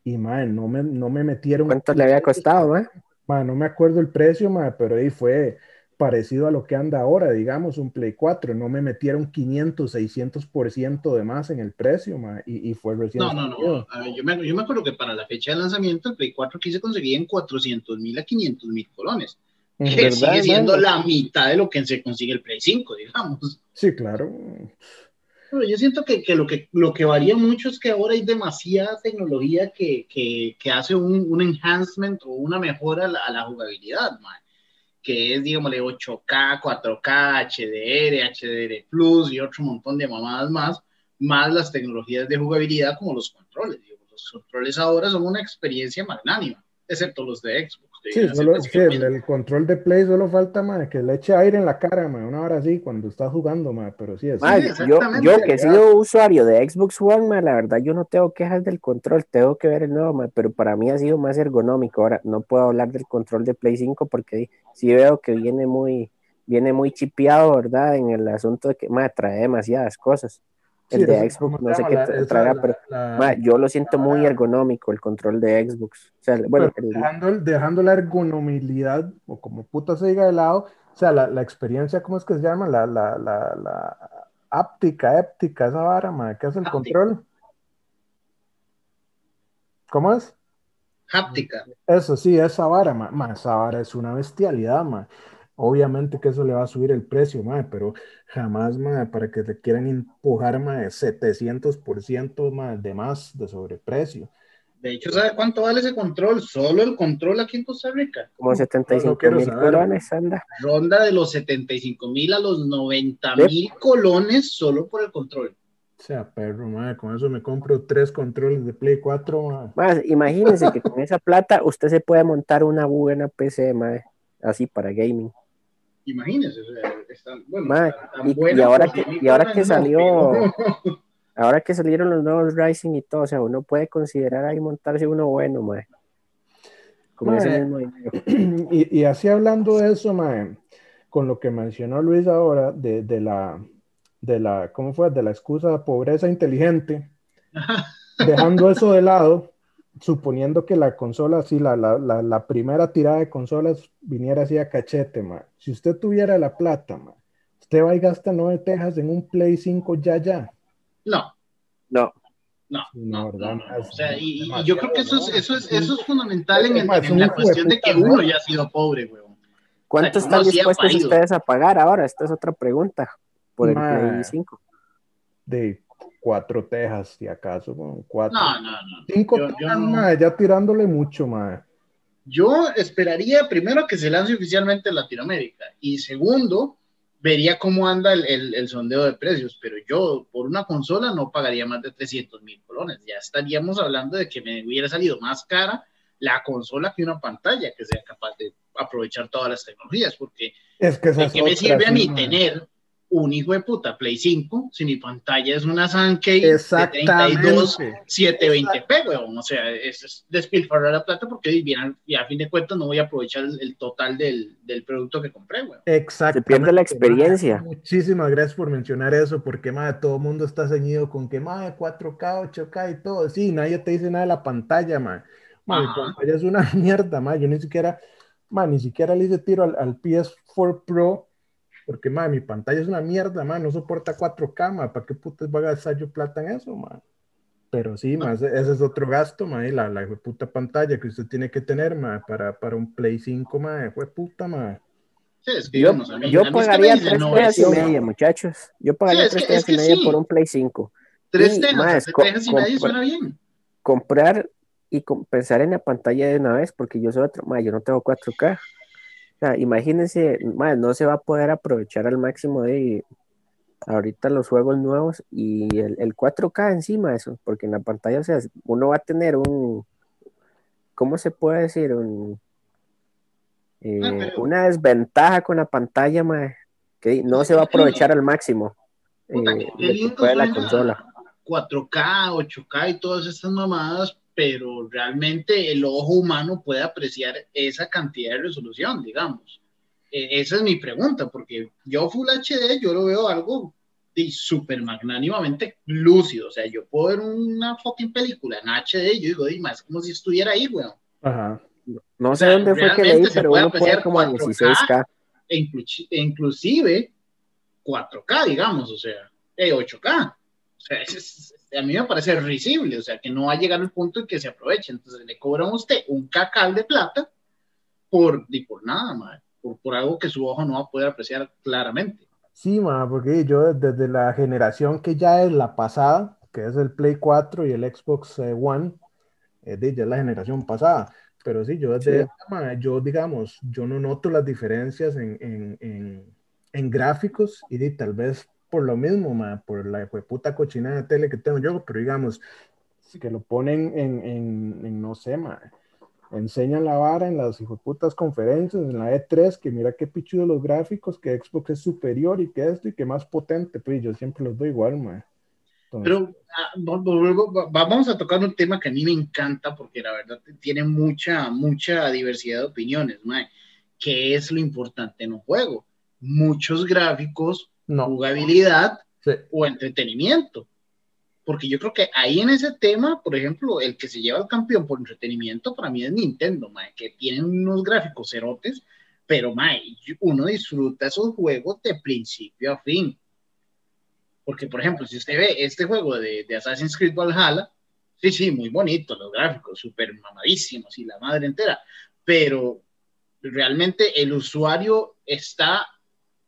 Speaker 5: y, ma, no me, no me metieron.
Speaker 6: ¿Cuánto le había costado, madre?
Speaker 5: Ma, no me acuerdo el precio, ma, pero ahí fue parecido a lo que anda ahora, digamos, un Play 4. No me metieron 500, 600% de más en el precio, ma, y, y fue recién.
Speaker 7: No, no, no. ver, yo, me, yo me acuerdo que para la fecha de lanzamiento, el Play 4 aquí se conseguía en 400 mil a 500 mil colones. Que
Speaker 6: ¿Verdad,
Speaker 7: sigue siendo
Speaker 6: mano?
Speaker 7: la mitad de lo que se consigue el Play 5, digamos.
Speaker 5: Sí, claro.
Speaker 7: Yo siento que, que, lo que lo que varía mucho es que ahora hay demasiada tecnología que, que, que hace un, un enhancement o una mejora a la, jugabilidad, que es, digámosle, 8K, 4K, HDR, HDR Plus y otro montón de mamadas más, más las tecnologías de jugabilidad como los controles. Los controles ahora son una experiencia magnánima, excepto los de Xbox.
Speaker 5: Sí,
Speaker 7: ese
Speaker 5: solo, sí, el, control de Play solo falta, ma, que le eche aire en la cara, ma, una hora así, cuando estás jugando, pero sí, es.
Speaker 7: Sí,
Speaker 6: yo, yo que he sido usuario de Xbox One, la verdad yo no tengo quejas del control, tengo que ver el nuevo, pero para mí ha sido más ergonómico. Ahora no puedo hablar del control de Play 5 porque sí veo que viene muy, viene muy chipeado, ¿verdad? En el asunto de que trae demasiadas cosas. El
Speaker 5: Sí,
Speaker 6: de Xbox
Speaker 5: ¿cómo
Speaker 6: no sé qué
Speaker 5: La- la-
Speaker 6: pero
Speaker 5: la-
Speaker 6: ma, yo lo siento muy ergonómico el control de Xbox. O sea, bueno, el-
Speaker 5: dejando, dejando la ergonomilidad, o como puta se diga de lado, o sea, la, la experiencia, ¿cómo es que se llama? La, la, la, la áptica, éptica, esa vara, ma, ¿qué hace el control? ¿Cómo es?
Speaker 7: Háptica.
Speaker 5: Eso sí, esa vara, ma, ma, esa vara es una bestialidad, ma. Obviamente que eso le va a subir el precio, ma, pero jamás, ma, para que te quieran empujar, ma, 700% ma, de más de sobreprecio.
Speaker 7: De hecho, ¿sabe cuánto vale ese control? Solo el control aquí en Costa Rica.
Speaker 6: como 75
Speaker 5: quiero
Speaker 6: mil
Speaker 5: saber.
Speaker 6: colones, anda.
Speaker 7: Ronda de los 75 mil a los 90 mil colones solo por el control.
Speaker 5: O sea, perro, ma, con eso me compro tres controles de Play 4, ma.
Speaker 6: Más, imagínense que con esa plata usted se puede montar una buena PC, mae, así para gaming.
Speaker 7: Imagínese, o sea, está, bueno,
Speaker 6: y- ahora que-
Speaker 7: 100,000
Speaker 6: y ahora que salió- Ahora que salieron los nuevos Rising y todo, o sea, uno puede considerar ahí montarse uno bueno, ese mismo dinero.
Speaker 5: Y, y así hablando de eso, ma, con lo que mencionó Luis ahora, de, de la, de la, ¿cómo fue? De la excusa de pobreza inteligente, dejando eso de lado, suponiendo que la consola, así, la, la, la, la primera tirada de consolas viniera así a cachete, ma. Si usted tuviera la plata, ma, usted va y gasta nueve tejas en un Play 5 ya, ya.
Speaker 7: No,
Speaker 6: No,
Speaker 7: no,
Speaker 5: Sí, no,
Speaker 7: no,
Speaker 5: ¿verdad?
Speaker 7: no, no,
Speaker 5: Es
Speaker 7: O sea, y, yo creo que eso es, eso es, eso es fundamental en, el- la cuestión de que uno
Speaker 5: ¿no?
Speaker 7: ya ha sido pobre, weón.
Speaker 6: ¿cuánto
Speaker 7: O sea, que
Speaker 6: están
Speaker 7: sí
Speaker 6: dispuestos ustedes a pagar ahora? Esta es otra pregunta. Por el. Play 5.
Speaker 5: De cuatro tejas, si acaso, con cuatro.
Speaker 7: No, no, no.
Speaker 5: Cinco
Speaker 7: Yo- yo
Speaker 5: tejas,
Speaker 7: no-
Speaker 5: ma, ya tirándole mucho, ma.
Speaker 7: Yo esperaría primero que se lance oficialmente en Latinoamérica y segundo, vería cómo anda el, el- el sondeo de precios, pero yo por una consola no pagaría más de 300 mil colones. Ya estaríamos hablando de que me hubiera salido más cara la consola que una pantalla que sea capaz de aprovechar todas las tecnologías, porque
Speaker 5: Es que
Speaker 7: ¿de qué me sirve a mí tener un hijo de puta Play 5 si mi pantalla es una Sankey de 32
Speaker 5: Exactamente.
Speaker 7: 720p, weón. O sea, es, es despilfarrar la plata porque bien, y a fin de cuentas no voy a aprovechar el, el total del, del producto que compré, weón.
Speaker 5: Exactamente.
Speaker 6: Se pierde la experiencia.
Speaker 5: ma. Muchísimas gracias por mencionar eso, porque ma, todo el mundo está ceñido con que ma, 4K, 8K y todo. Sí, nadie te dice nada de la pantalla, ma. Ma, mi pantalla es una mierda, ma. Yo ni siquiera, ma, ni siquiera le hice tiro al, al PS4 Pro, porque ma, mi pantalla es una mierda, ma. No soporta 4K, ma. ¿Para qué putas va a gastar yo plata en eso, ma? Pero sí, ma, ese, es otro gasto, ma, y la, la puta pantalla que usted tiene que tener, ma, para, para un Play 5, ma, fue puta, ma.
Speaker 7: Sí, es que
Speaker 6: Yo,
Speaker 7: digamos, a mí-
Speaker 6: yo pagaría tres
Speaker 7: no,
Speaker 6: tejas y media, muchachos. Yo pagaría
Speaker 7: es
Speaker 6: tres tejas y media
Speaker 7: sí.
Speaker 6: por un Play 5.
Speaker 7: Tres tejas,
Speaker 6: más,
Speaker 7: tres y
Speaker 6: compra-
Speaker 7: suena bien.
Speaker 6: comprar y pensar en la pantalla de una vez, porque yo soy otro, ma, yo no tengo 4K. O sea, imagínense, ma, no se va a poder aprovechar al máximo de ahorita los juegos nuevos y el, el 4K encima de eso, porque en la pantalla, o sea, uno va a tener un, ¿cómo se puede decir? Un, eh,
Speaker 7: Ah, pero-
Speaker 6: una desventaja con la pantalla, mae, que no se va a aprovechar al máximo
Speaker 7: Puta,
Speaker 6: eh,
Speaker 7: qué- lindo
Speaker 6: puede la consola.
Speaker 7: 4K, 8K y todas estas mamadas, pero realmente el ojo humano puede apreciar esa cantidad de resolución, digamos. Eh, esa es mi pregunta, porque yo Full HD, yo lo veo algo súper magnánimamente lúcido. O sea, yo puedo ver una fucking película en HD y yo digo, "Di, más como si estuviera ahí, weón.
Speaker 5: Ajá.
Speaker 6: No sé
Speaker 7: sea,
Speaker 6: dónde fue que leí, pero uno puede como a
Speaker 7: 4K.
Speaker 6: 16K.
Speaker 7: E inclu- e inclusive 4K, digamos, o sea, eh, 8K. O sea, es- es- a mí me parece risible, o sea, que no va a llegar al punto en que se aproveche. Entonces le cobran a usted un cacal de plata por, y por nada, madre, por, por algo que su ojo no va a poder apreciar claramente.
Speaker 5: Sí, ma, porque yo desde la generación que ya es la pasada, que es el Play 4 y el Xbox eh, One, eh, de- ya es la generación pasada. Pero sí, yo desde
Speaker 6: Sí.
Speaker 5: esta, ma, yo digamos, yo no noto las diferencias en, en, en, en gráficos y tal vez por lo mismo, ma, por la puta cochina de tele que tengo yo, pero digamos, que lo ponen en, en, en no sé, ma, enseñan la vara en las putas conferencias, en la E3, que mira qué pichudo los gráficos, que Xbox es superior y que esto y que más potente, pues yo siempre los doy igual, ma. Entonces,
Speaker 7: Pero ah, vamos a tocar un tema que a mí me encanta porque la verdad tiene mucha, mucha diversidad de opiniones, mae. ¿Qué es lo importante en un juego? Muchos gráficos,
Speaker 5: no,
Speaker 7: jugabilidad
Speaker 5: sí,
Speaker 7: o entretenimiento. Porque yo creo que ahí en ese tema, por ejemplo, el que se lleva el campeón por entretenimiento para mí es Nintendo, mae, que tienen unos gráficos cerotes, pero mae, uno disfruta esos juegos de principio a fin. Porque, por ejemplo, si usted ve este juego de, de Assassin's Creed Valhalla, sí, sí, muy bonito, los gráficos, súper mamadísimos y la madre entera, pero realmente el usuario está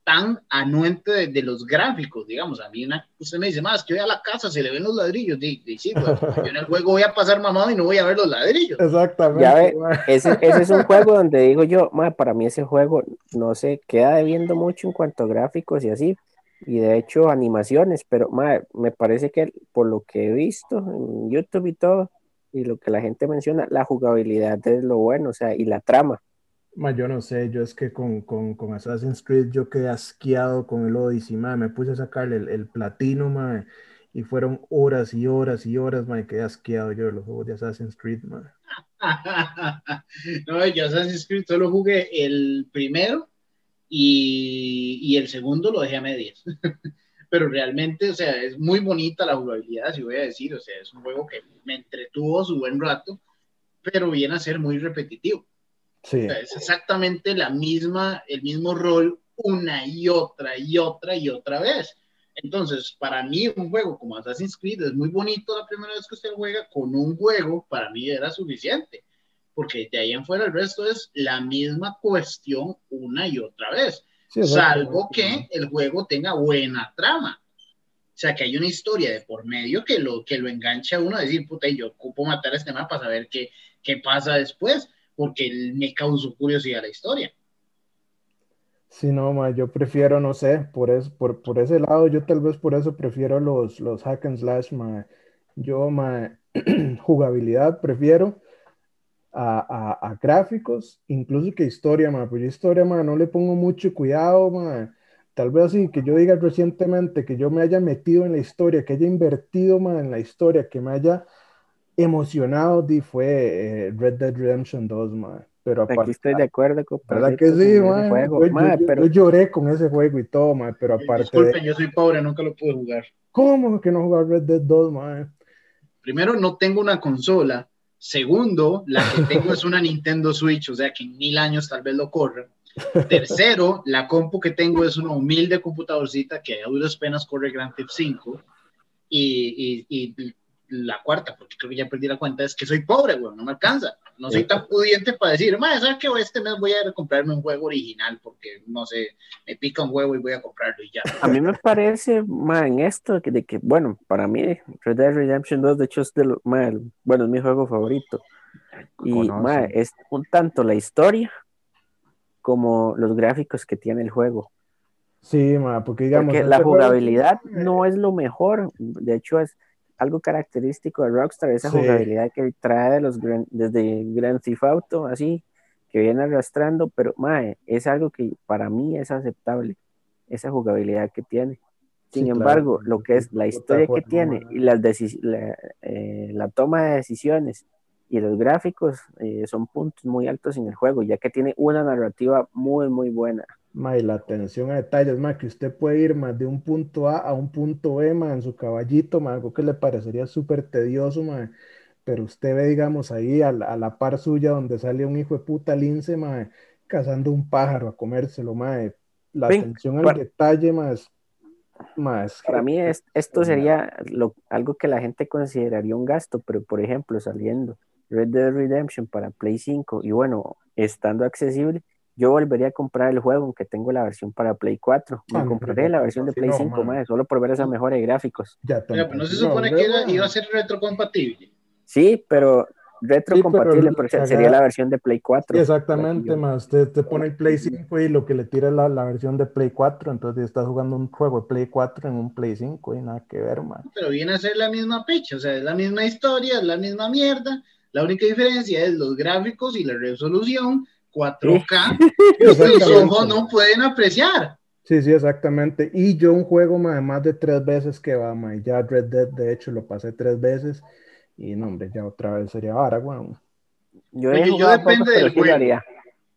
Speaker 7: tan anuente de, de los gráficos, digamos, a mí una, usted me dice, más que voy a la casa, se le ven los ladrillos, y, y sí, güey, yo en el juego voy a pasar mamado y no voy a ver los ladrillos.
Speaker 5: exactamente.
Speaker 6: Ya ve, ese, ese es un juego donde digo yo, "Ma, para mí ese juego no sé, queda debiendo mucho en cuanto a gráficos y así, y de hecho animaciones, pero ma, me parece que por lo que he visto en YouTube y todo, y lo que la gente menciona, la jugabilidad es lo bueno, o sea, y la trama.
Speaker 5: Ma, yo no sé, yo es que con, con, con Assassin's Creed yo quedé asqueado con el Odyssey, ma, me puse a sacarle el, el platino, ma, y fueron horas y horas y horas, ma, y quedé asqueado yo de los juegos de Assassin's Creed, ma.
Speaker 7: no, yo Assassin's Creed solo jugué el primero y, y el segundo lo dejé a medias. Pero realmente, o sea, es muy bonita la jugabilidad, si voy a decir, o sea, es un juego que me entretuvo su buen rato, pero viene a ser muy repetitivo.
Speaker 5: Sí,
Speaker 7: O sea, es exactamente la misma, el mismo rol una y otra y otra y otra vez. Entonces, para mí un juego como Assassin's Creed es muy bonito la primera vez que usted juega, con un juego para mí era suficiente, porque de ahí en fuera el resto es la misma cuestión una y otra vez,
Speaker 5: sí,
Speaker 7: salvo que el juego tenga buena trama. O sea, que hay una historia de por medio que lo, que lo engancha a uno a decir, puta, yo ocupo matar a este man para saber qué, qué pasa después, porque me causó curiosidad la historia.
Speaker 5: Sí, no, ma, yo prefiero, no sé, por, es, por, por ese lado, yo tal vez por eso prefiero los, los hack and slash, ma. Yo, ma, jugabilidad prefiero a, a, gráficos, incluso que historia, ma, pues historia, ma, no le pongo mucho cuidado, ma. Tal vez así, que yo diga recientemente que yo me haya metido en la historia, que haya invertido, ma, en la historia, que me haya emocionado, di, fue eh, Red Dead Redemption 2, ma. Pero
Speaker 6: Aquí
Speaker 5: aparte,
Speaker 6: estoy de acuerdo con
Speaker 5: ¿Verdad que sí, man?
Speaker 6: juego.
Speaker 5: Yo, yo-
Speaker 6: Ma,
Speaker 5: yo-
Speaker 6: pero
Speaker 5: yo lloré con ese juego y todo, man, pero aparte
Speaker 7: Disculpen,
Speaker 5: de...
Speaker 7: yo soy pobre, nunca lo pude jugar.
Speaker 5: ¿Cómo que no jugar Red Dead 2, man?
Speaker 7: Primero, no tengo una consola. Segundo, la que tengo es una Nintendo Switch, o sea que en mil años tal vez lo corra. Tercero, la compu que tengo es una humilde computadorcita que a duras penas corre Grand Theft 5. Y, y- y la cuarta, porque creo que ya perdí la cuenta, es que soy pobre, güey, no me alcanza. No soy tan pudiente para decir, ma, ¿sabes qué? Este mes voy a ir a comprarme un juego original porque, no sé, me pica un huevo y voy a comprarlo y ya.
Speaker 6: a mí me parece, ma, en esto, que- de que, bueno, para mí Red Dead Redemption 2, de hecho, es de lo- ma, el- bueno, es mi juego favorito. Y,
Speaker 5: Conoce.
Speaker 6: ma, es un tanto la historia como los gráficos que tiene el juego.
Speaker 5: Sí, man, porque digamos...
Speaker 6: Porque
Speaker 5: ese
Speaker 6: la
Speaker 5: juego-
Speaker 6: jugabilidad no es lo mejor, de hecho es algo característico de Rockstar, esa
Speaker 5: Sí.
Speaker 6: jugabilidad que trae de los gran- desde Grand Theft Auto, así, que viene arrastrando, pero mae, es algo que para mí es aceptable, esa jugabilidad que tiene. Sin
Speaker 5: Sí, claro.
Speaker 6: embargo, lo que es la historia que tiene y las la, eh, la toma de decisiones y los gráficos eh, son puntos muy altos en el juego, ya que tiene una narrativa muy, muy buena.
Speaker 5: Ma, y la atención a detalles, ma, que usted puede ir más de un punto A a un punto B, en su caballito, ma, algo que le parecería súper tedioso, ma, pero usted ve, digamos, ahí a la, a la par suya donde sale un hijo de puta lince, ma, cazando un pájaro a comérselo, ma, la
Speaker 6: Ven,
Speaker 5: atención al
Speaker 6: para-
Speaker 5: detalle, ma, es, ma, es
Speaker 6: Para mí es- esto sería lo- algo que la gente consideraría un gasto, pero por ejemplo, saliendo Red Dead Redemption para Play 5 y bueno, estando accesible, yo volvería a comprar el juego aunque tengo la versión para Play 4. Me
Speaker 5: Ah,
Speaker 6: compraré la versión de
Speaker 5: sí,
Speaker 6: Play
Speaker 5: no,
Speaker 6: 5,
Speaker 5: man.
Speaker 6: mae, solo por ver esa mejora de gráficos.
Speaker 5: ya
Speaker 7: pero no se supone
Speaker 5: no,
Speaker 7: que era- iba a ser retrocompatible.
Speaker 6: Sí, pero retrocompatible,
Speaker 5: lo
Speaker 6: pero sería la versión de Play 4.
Speaker 5: Sí, exactamente, ma, usted te pone el Play 5 y lo que le tira es la, la versión de Play 4, entonces estás jugando un juego de Play 4 en un Play 5 y nada que ver, ma.
Speaker 7: Pero viene a ser la misma pecha, o sea, es la misma historia, es la misma mierda. La única diferencia es los gráficos y la resolución 4K que sus
Speaker 5: Exactamente.
Speaker 7: ojos no pueden apreciar.
Speaker 5: Sí, sí, exactamente. Y yo un juego ma, más de tres veces que va, ma, ya Red Dead, de hecho, lo pasé tres veces. Y no, hombre, ya otra vez sería vara, weón.
Speaker 6: Yo,
Speaker 7: Oye,
Speaker 6: he
Speaker 7: yo depende
Speaker 6: poco,
Speaker 7: del juego.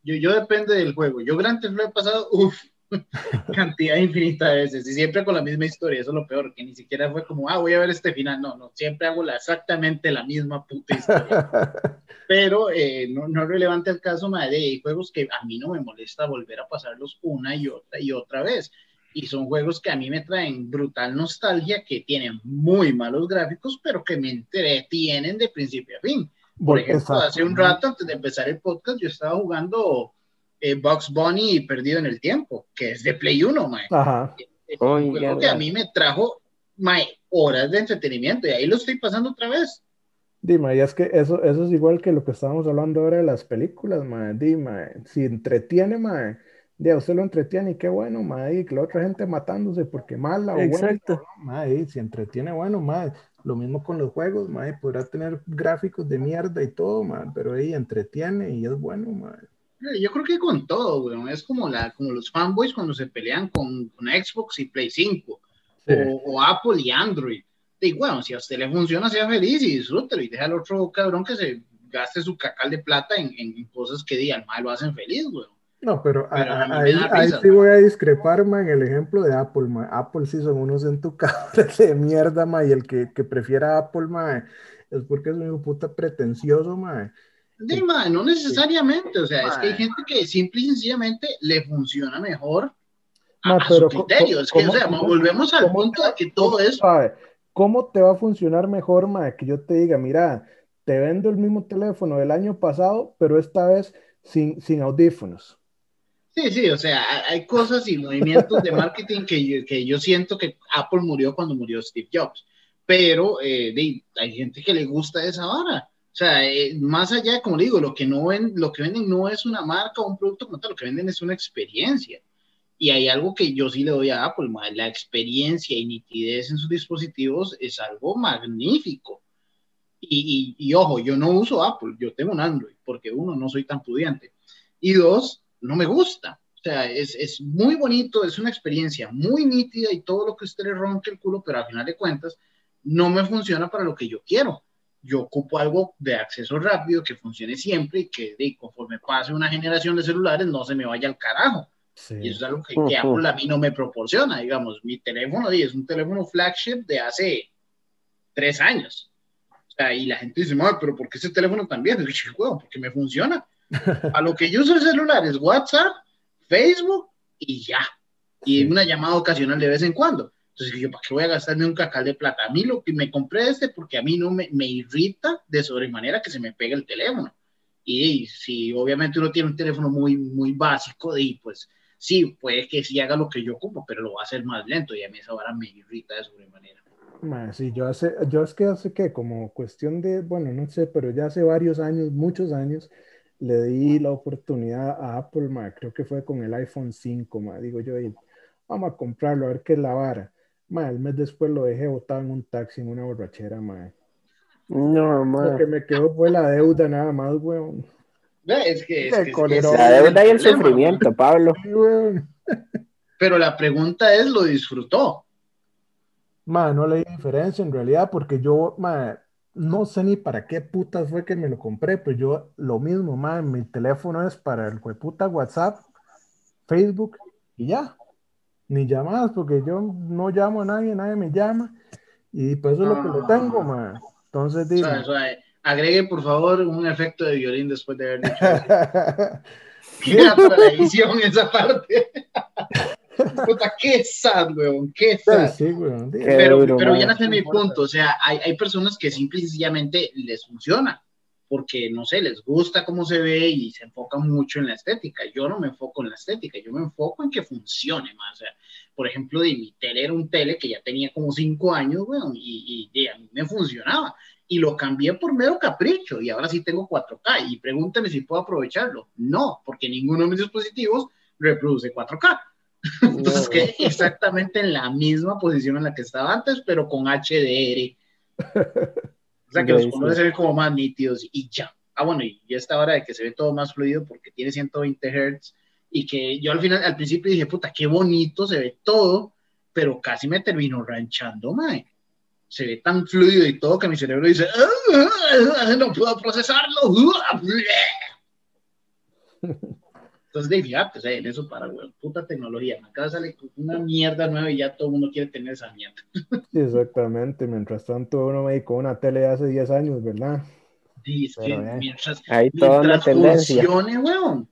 Speaker 7: Yo, yo depende del juego. Yo Grand Theft lo he pasado, uff, cantidad infinita de veces y siempre con la misma historia. Eso es lo peor, que ni siquiera fue como, ah, voy a ver este final. No, no, siempre hago la, exactamente la misma puta historia. Pero eh, no, no es relevante el caso, madre. Hay juegos que a mí no me molesta volver a pasarlos una y otra y otra vez. Y son juegos que a mí me traen brutal nostalgia, que tienen muy malos gráficos, pero que me entretienen de principio a fin. Por ejemplo, hace un rato, antes de empezar el podcast, yo estaba jugando eh, Bugs Bunny y Perdido en el Tiempo, que es de Play 1, mae.
Speaker 5: Ajá.
Speaker 7: Es un juego que a mí me trajo mae, horas de entretenimiento y ahí lo estoy pasando otra vez.
Speaker 5: Dime, y es que eso, eso es igual que lo que estábamos hablando ahora de las películas, ma. Dime, si entretiene, ma, de a usted lo entretiene y qué bueno, ma, y que la otra gente matándose porque mala o buena,
Speaker 6: Exacto.
Speaker 5: ma, y si entretiene, bueno, ma. Lo mismo con los juegos, ma, y podrá tener gráficos de mierda y todo, ma, pero ahí entretiene y es bueno, ma.
Speaker 7: Eh, Yo creo que con todo, weón. Es como, la, como los fanboys cuando se pelean con, con Xbox y Play 5,
Speaker 5: Sí.
Speaker 7: o, o Apple y Android. Y bueno, si a usted le funciona, sea feliz y disfrútelo y deja al otro cabrón que se gaste su cacal de plata en, en cosas que digan mal lo hacen feliz, weón.
Speaker 5: No, pero, a
Speaker 7: a-
Speaker 5: ahí, ahí sí voy a discrepar, ma, en el ejemplo de Apple, ma. Apple sí son unos entucables de mierda, ma, y el que, que prefiera Apple, ma, es porque es un puta pretencioso, ma.
Speaker 7: Sí, ma, no necesariamente, o sea, es que hay gente que simple y sencillamente le funciona mejor a, su criterio.
Speaker 5: co-
Speaker 7: Es que, o
Speaker 5: ¿cómo-
Speaker 7: sea, volvemos al punto de que todo
Speaker 5: cómo-
Speaker 7: es
Speaker 5: sabe, ¿Cómo te va a funcionar mejor, ma, que yo te diga, mira, te vendo el mismo teléfono del año pasado, pero esta vez sin, sin audífonos?
Speaker 7: Sí, sí, o sea, hay- cosas y movimientos de marketing que yo, que yo siento que Apple murió cuando murió Steve Jobs, pero eh, hay gente que le gusta esa vara. O sea, eh, más allá, como digo, lo que, no ven, lo que venden no es una marca o un producto como tal, lo que venden es una experiencia. Y hay algo que yo sí le doy a Apple, ma, la experiencia y nitidez en sus dispositivos es algo magnífico. Y, y, y ojo, yo no uso Apple, yo tengo un Android, porque uno, no soy tan pudiente. Y dos, no me gusta. O sea, es, es muy bonito, es una experiencia muy nítida y todo lo que usted le ronque el culo, pero al final de cuentas no me funciona para lo que yo quiero. Yo ocupo algo de acceso rápido que funcione siempre y que de, conforme pase una generación de celulares no se me vaya al carajo.
Speaker 5: Sí.
Speaker 7: Y eso es algo que, que Apple a mí no me proporciona. Digamos, mi teléfono y es un teléfono flagship de hace tres años. O sea, y la gente dice, "Mae, pero ¿por qué ese teléfono? Y yo, "Huevón, porque me funciona. A lo que yo uso el celular es WhatsApp, Facebook y ya. Y
Speaker 5: Sí.
Speaker 7: una llamada ocasional de vez en cuando. Entonces, yo, ¿para qué voy a gastarme un cacal de plata? A mí lo que me compré este porque a mí no me, me irrita de sobremanera que se me pegue el teléfono. Y, si obviamente uno tiene un teléfono muy, muy básico, y pues sí, puede que sí haga lo que yo ocupo, pero lo va a hacer más lento y a mí esa vara me irrita de sobremanera.
Speaker 5: Ma, sí, yo hace, yo es que hace que como cuestión de, bueno, no sé, pero ya hace varios años, muchos años, le di la oportunidad a Apple, creo que fue con el iPhone 5, ma, digo yo, vamos a comprarlo, a ver qué es la vara. Ma, el mes después lo dejé botado en un taxi en una borrachera, ma.
Speaker 6: No,
Speaker 5: Lo que me quedó fue la deuda nada más, weón.
Speaker 7: Es que, es que- que
Speaker 6: La deuda y el
Speaker 7: problema,
Speaker 6: sufrimiento, Pablo.
Speaker 7: Pero la pregunta es, ¿lo disfrutó?
Speaker 5: Ma, no le di diferencia en realidad porque yo, ma, no sé ni para qué putas fue que me lo compré, pero yo lo mismo, ma, mi teléfono es para el puta WhatsApp, Facebook y ya. Ni llamadas porque yo no llamo a nadie, nadie me llama y pues eso es lo que le tengo, ma. Entonces, dime.
Speaker 7: Suave, suave. Agregue, por favor, un efecto de violín después de haber dicho eso. Queda para la edición esa parte. Puta, qué sad, weón, qué sad.
Speaker 5: Sí, weón.
Speaker 6: Qué
Speaker 7: Pero,
Speaker 6: duro,
Speaker 7: pero
Speaker 6: man.
Speaker 7: ya no es mi punto, o sea, hay, hay personas que simple y sencillamente les funciona, porque, no sé, les gusta cómo se ve y se enfocan mucho en la estética. Yo no me enfoco en la estética, yo me enfoco en que funcione más. O sea, por ejemplo, de mi tele era un tele que ya tenía como cinco años, weón, y, y, y a mí me funcionaba. Y lo cambié por mero capricho, y ahora sí tengo 4K. Y pregúntame si puedo aprovecharlo. No, porque ninguno de mis dispositivos reproduce 4K. Entonces,
Speaker 6: No.
Speaker 7: que exactamente en la misma posición en la que estaba antes, pero con HDR. O sea, que los colores se ven como más nítidos y ya. Ah, bueno, y ya esta hora de que se ve todo más fluido porque tiene 120 Hz y que yo al final, al principio dije, puta, qué bonito se ve todo, pero casi me terminó ranchando, mae. Se ve tan fluido y todo que mi cerebro dice, "Ah, ah, no puedo procesarlo. Entonces, de fíjate, o sea, en eso para, güey, puta tecnología. Acá sale una mierda nueva y ya todo el mundo quiere tener esa mierda.
Speaker 5: Sí, exactamente. Mientras tanto, uno me dedicó a una tele hace 10 años, ¿verdad?
Speaker 7: Sí, es que
Speaker 5: Pero, eh,
Speaker 7: mientras,
Speaker 6: Hay toda una
Speaker 7: mientras
Speaker 6: tendencia.
Speaker 7: funcione, weón.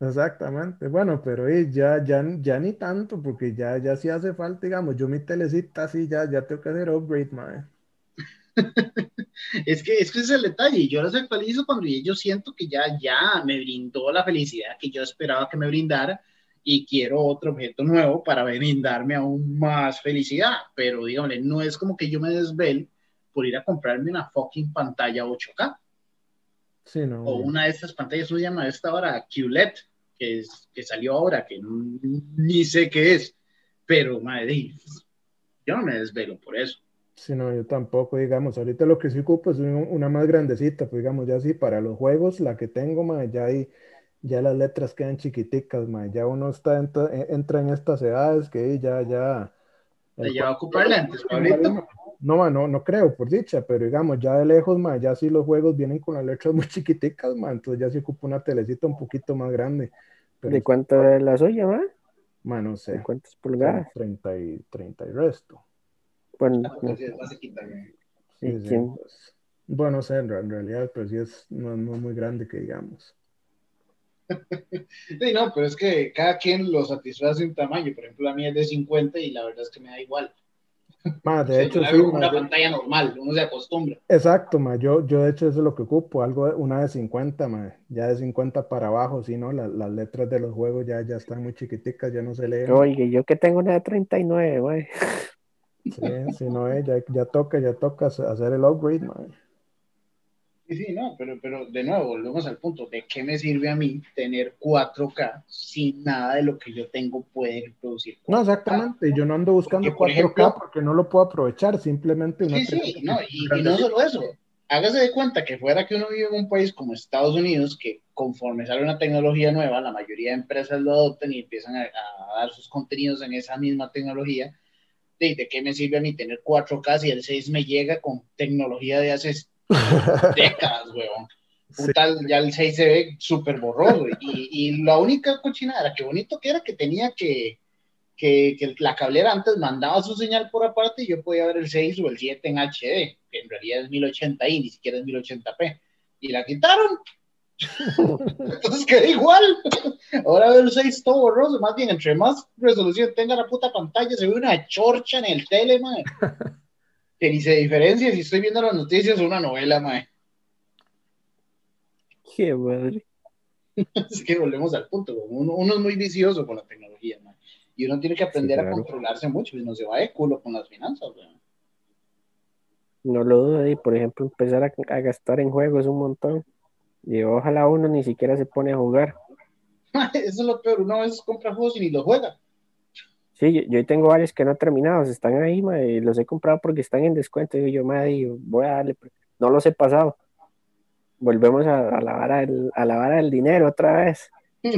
Speaker 5: Exactamente. Bueno, pero eh, ya, ya, ya ni tanto, porque ya, ya sí hace falta, digamos, yo mi telecita así ya, ya tengo que hacer upgrade, mae.
Speaker 7: Es que, es que ese es el detalle. Yo las actualizo cuando yo siento que ya, ya me brindó la felicidad que yo esperaba que me brindara y quiero otro objeto nuevo para brindarme aún más felicidad. Pero dígame, no es como que yo me desvelo por ir a comprarme una fucking pantalla 8K
Speaker 5: Sí, no.
Speaker 7: o una de estas pantallas, ¿cómo se llama esta ahora? QLED, que, es, que salió ahora, que ni sé qué es. Pero, madre, yo no me desvelo por eso.
Speaker 5: Sí, no, yo tampoco, digamos, ahorita lo que sí ocupo es un- una más grandecita, pues digamos, ya sí, para los juegos, la que tengo, mae, ya ahí, ya las letras quedan chiquiticas, mae, ya uno está en en- entra en estas edades que ya, ya.
Speaker 7: ¿Te
Speaker 5: el
Speaker 7: lleva a
Speaker 5: juego-
Speaker 7: ocupar lentes, Pablito?
Speaker 5: No, ma, no, no creo, por dicha, pero digamos, ya de lejos, ma, ya sí los juegos vienen con las letras muy chiquiticas, ma, entonces ya sí ocupo una telecita un poquito más grande. Pero,
Speaker 6: ¿De cuánto es la suya, ma?
Speaker 5: ma, no
Speaker 6: ¿De
Speaker 5: sé,
Speaker 6: cuántas pulgadas?
Speaker 5: 30 y, 30 y resto.
Speaker 6: Bueno, no.
Speaker 7: Entonces, vas a quitarme.
Speaker 5: Sí,
Speaker 6: ¿Y
Speaker 5: sí, pues, bueno, no sé, en, re- en realidad, pero sí es, no, no muy grande que digamos.
Speaker 7: Sí, no, pero es que cada quien lo satisface un tamaño. Por ejemplo, la mía es de 50 y la verdad es que me da igual.
Speaker 5: Ma,
Speaker 7: O
Speaker 5: de
Speaker 7: sea,
Speaker 5: hecho, sí,
Speaker 7: como
Speaker 5: ma,
Speaker 7: una
Speaker 5: yo-
Speaker 7: pantalla normal, uno se acostumbra.
Speaker 5: exacto, ma, yo, yo de hecho eso es lo que ocupo, algo, de- una de 50, ma, ya de 50 para abajo, sí, ¿no? La- las letras de los juegos ya, ya están muy chiquiticas, ya no se leen.
Speaker 6: Oye, yo que tengo una de 39, güey.
Speaker 5: Sí, sí, no, eh, ya, ya toca, ya toca hacer el upgrade, ma.
Speaker 7: Sí, sí, no, pero, pero de nuevo, volvemos al punto. ¿De qué me sirve a mí tener 4K si nada de lo que yo tengo puede producir?
Speaker 5: No, exactamente. Yo no ando buscando
Speaker 7: Porque, por
Speaker 5: 4K
Speaker 7: ejemplo-
Speaker 5: porque no lo puedo aprovechar. Simplemente una
Speaker 7: Sí, sí, no, y, y no solo eso. Hágase de cuenta que fuera que uno vive en un país como Estados Unidos, que conforme sale una tecnología nueva, la mayoría de empresas lo adoptan y empiezan a, a dar sus contenidos en esa misma tecnología. ¿De, de qué me sirve a mí tener 4K si el 6 me llega con tecnología de hace décadas, weón? Puta, ya el 6 se ve súper borroso. Y, y la única cochinada, que bonito que era que tenía que, que, que la cablera antes mandaba su señal por aparte y yo podía ver el 6 o el 7 en HD, que en realidad es 1080i, ni siquiera es 1080p. Y la quitaron. Entonces queda igual. Ahora veo el 6 todo borroso. Más bien, entre más resolución tenga la puta pantalla, se ve una chorcha en el tele, mae. Que ni se diferencia si estoy viendo las noticias o una novela, mae.
Speaker 6: Qué madre.
Speaker 7: Es que volvemos al punto. Uno, uno es muy vicioso con la tecnología, mae. Y uno tiene que aprender
Speaker 6: Sí,
Speaker 7: a controlarse mucho y no se va de culo con las finanzas, weón.
Speaker 6: No lo dudo, y por ejemplo, empezar a, a gastar en juegos un montón. Y ojalá uno ni siquiera se pone a jugar.
Speaker 7: Eso es lo peor. Uno a veces compra juegos y ni los juega.
Speaker 6: Sí, yo, yo tengo varios que no he terminado, están ahí, ma, y los he comprado porque están en descuento. Y yo, madre, voy a darle, no los he pasado. Volvemos a, a la vara del, a la vara del dinero otra vez.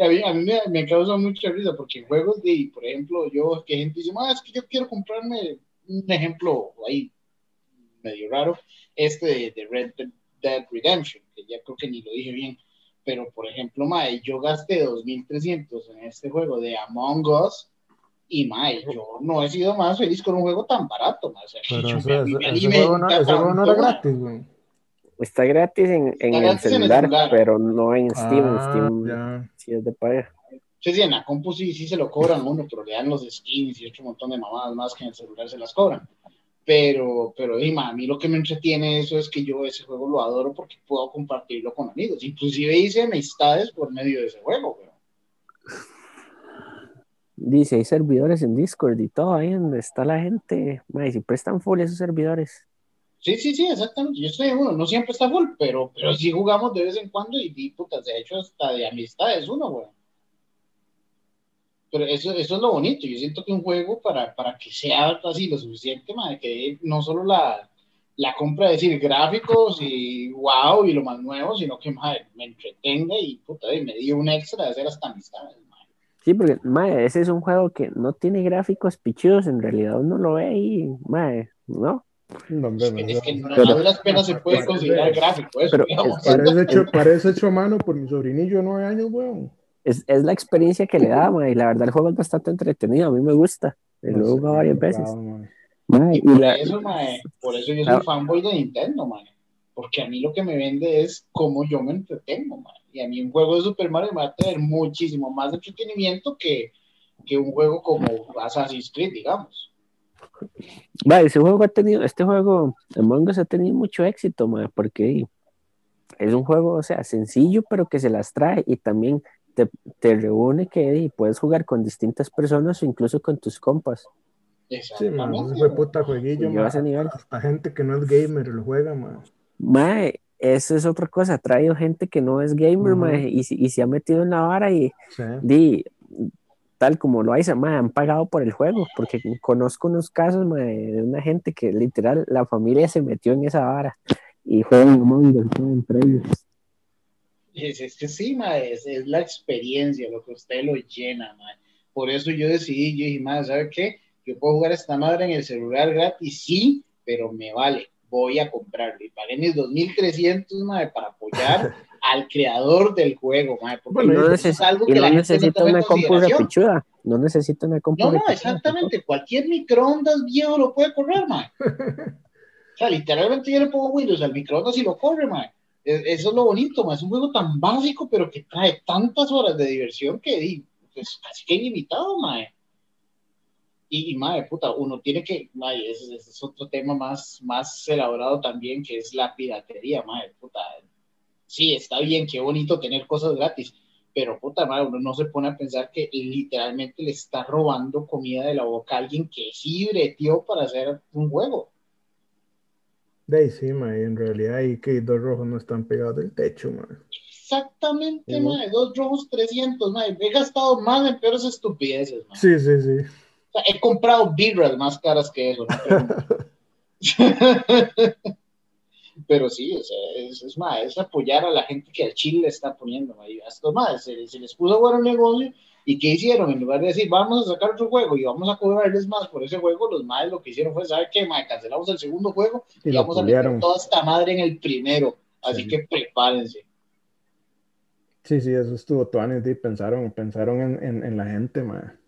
Speaker 7: A mí, a mí me, me causa mucha risa porque en juegos de, por ejemplo, yo, que gente dice, "Ah, es que yo quiero comprarme un ejemplo ahí medio raro, este de, de Red Dead Redemption, que ya creo que ni lo dije bien, pero por ejemplo, mae, yo gasté 2.300 en este juego de Among Us y mae, yo no he sido más feliz con un juego tan barato, mae, o sea,
Speaker 5: Pero
Speaker 7: yo
Speaker 5: ese,
Speaker 7: me-
Speaker 5: ese-
Speaker 7: me
Speaker 5: juego no, ese juego no era gratis, güey.
Speaker 6: Está gratis en, en el
Speaker 7: gratis en el
Speaker 6: celular,
Speaker 7: celular.
Speaker 6: pero no en Steam. en
Speaker 5: Ah,
Speaker 6: Steam
Speaker 5: ya.
Speaker 6: sí es de paga.
Speaker 7: Sí, sí, en la compu sí, sí se lo cobran uno, pero le dan los skins y otro montón de mamadas más que en el celular se las cobran. Pero, pero Dima, a mí lo que me entretiene eso es que yo ese juego lo adoro porque puedo compartirlo con amigos. Inclusive hice amistades por medio de ese juego. Pero...
Speaker 6: Dice, hay servidores en Discord y todo ahí donde está la gente. Mae, si prestan full esos servidores.
Speaker 7: Sí, sí, sí, exactamente. Yo estoy en uno, no siempre está full, pero, pero sí jugamos de vez en cuando y, y puta, se ha hecho hasta de amistades uno, güey. Pero eso, eso es lo bonito. Yo siento que un juego para, para que sea así lo suficiente, madre, que no solo la, la compra de decir gráficos y wow y lo más nuevo, sino que madre, me entretenga y puta, y me dio un extra de hacer hasta amistades. madre.
Speaker 6: Sí, porque, mae, ese es un juego que no tiene gráficos pichudos. En realidad uno lo ve y, mae, ¿no?
Speaker 5: No, hombre,
Speaker 7: Es que, es que no,
Speaker 6: Pero-
Speaker 7: duras penas se puede considerar gráfico eso,
Speaker 6: Pero es-
Speaker 5: Parece hecho, parece hecho a mano por mi sobrinillo de nueve años, weón.
Speaker 6: Es, es la experiencia que le da, mae, y la verdad el juego es bastante entretenido. A mí me gusta. Lo he
Speaker 5: sé,
Speaker 6: jugado varias veces.
Speaker 5: man.
Speaker 6: Mae,
Speaker 7: Y por
Speaker 6: la-
Speaker 7: eso, por eso yo soy fanboy de Nintendo, mae. Porque a mí lo que me vende es cómo yo me entretengo, mae. Y a mí un juego de Super Mario me va a traer muchísimo más entretenimiento que, que un juego como Assassin's Creed, digamos.
Speaker 6: mae, ese juego ha tenido, este juego, Among Us ha tenido mucho éxito, mae, porque es un juego, o sea, sencillo, pero que se las trae y también te, te reúne que y puedes jugar con distintas personas o incluso con tus compas.
Speaker 5: Sí, man, fue puta jueguillo, man.
Speaker 6: ese nivel.
Speaker 5: Hasta gente que no es gamer lo juega, man.
Speaker 6: Mae, eso es otra cosa, ha traído gente que no es gamer,
Speaker 5: Ujú.
Speaker 6: mae, y, se- y se ha metido en la vara y
Speaker 5: Sí.
Speaker 6: di, tal como lo dice, mae, han pagado por el juego, porque conozco unos casos mae, de una gente que literal la familia se metió en esa vara y juegan Among Us todo entre
Speaker 7: Es, es que sí, mae, es, es la experiencia lo que usted lo llena, mae. Por eso yo decidí, yo dije, mae, ¿sabe qué? Yo puedo jugar esta madre en el celular gratis, sí, pero me vale, voy a comprarlo. Y pagué mis 2.300, mae, para apoyar al creador del juego, mae. Porque
Speaker 6: no,
Speaker 7: es algo que
Speaker 6: no
Speaker 7: la gente no
Speaker 6: una compu repichuda, no necesita una compu
Speaker 7: No, no, exactamente. Cualquier microondas viejo lo puede correr, mae. O sea, literalmente yo le pongo Windows al microondas y lo corre, mae. Es- Eso es lo bonito, mae. Es un juego tan básico, pero que trae tantas horas de diversión que di, pues, casi que ilimitado, mae. Y, y puta, uno tiene que, mae, es otro tema más, más elaborado también, que es la piratería, mae, puta. Sí, está bien, qué bonito tener cosas gratis, pero puta madre, uno no se pone a pensar que literalmente le está robando comida de la boca a alguien que sí breteó para hacer un juego.
Speaker 5: De ahí sí, man. y En realidad ahí que dos rojos no están pegados del techo, man.
Speaker 7: Exactamente, madre, dos rojos 300, madre. He gastado más en peores estupideces, madre.
Speaker 5: Sí, sí, sí.
Speaker 7: O sea, he comprado birras más caras que eso, ¿no? Pero, sí, o sea, es, es, madre, es apoyar a la gente que al Chile le está poniendo, madre. Y a estos madres se, se les puso bueno el negocio ¿Y qué hicieron? En lugar de decir, vamos a sacar otro juego y vamos a cobrarles más por ese juego, los madres lo que hicieron fue, ¿sabe qué? Madre, cancelamos el segundo juego y,
Speaker 5: Y
Speaker 7: vamos a meter toda esta madre en el primero. Así
Speaker 5: Sí.
Speaker 7: que prepárense.
Speaker 5: Sí, sí, eso estuvo tuanes, y pensaron, pensaron en, en, en la gente, man.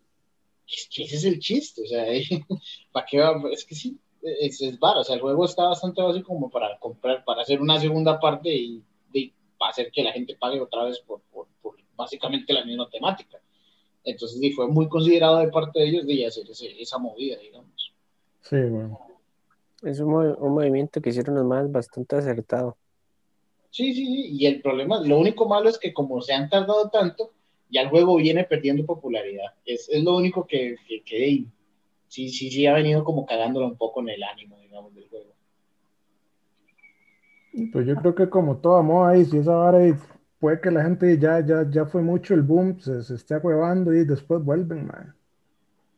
Speaker 7: Es que ese es el chiste, o sea, ¿para qué va? Es que sí, es, es varo, o sea, el juego está bastante básico como para comprar, para hacer una segunda parte y, y para hacer que la gente pague otra vez por, por, por básicamente la misma temática. Entonces, sí, fue muy considerado de parte de ellos de hacer ese- esa movida, digamos.
Speaker 5: Sí, bueno.
Speaker 6: Es un, un movimiento que hicieron los más bastante acertado.
Speaker 7: Sí, sí, sí, y el problema, lo único malo es que como se han tardado tanto, ya el juego viene perdiendo popularidad. Es, es lo único que, que, que sí, sí, sí ha venido como cagándolo un poco en el ánimo, digamos, del juego.
Speaker 5: Pues yo creo que como toda moda ahí, si esa vara puede que la gente ya, ya, ya fue mucho el boom, se, se esté huevando y después vuelven, mae.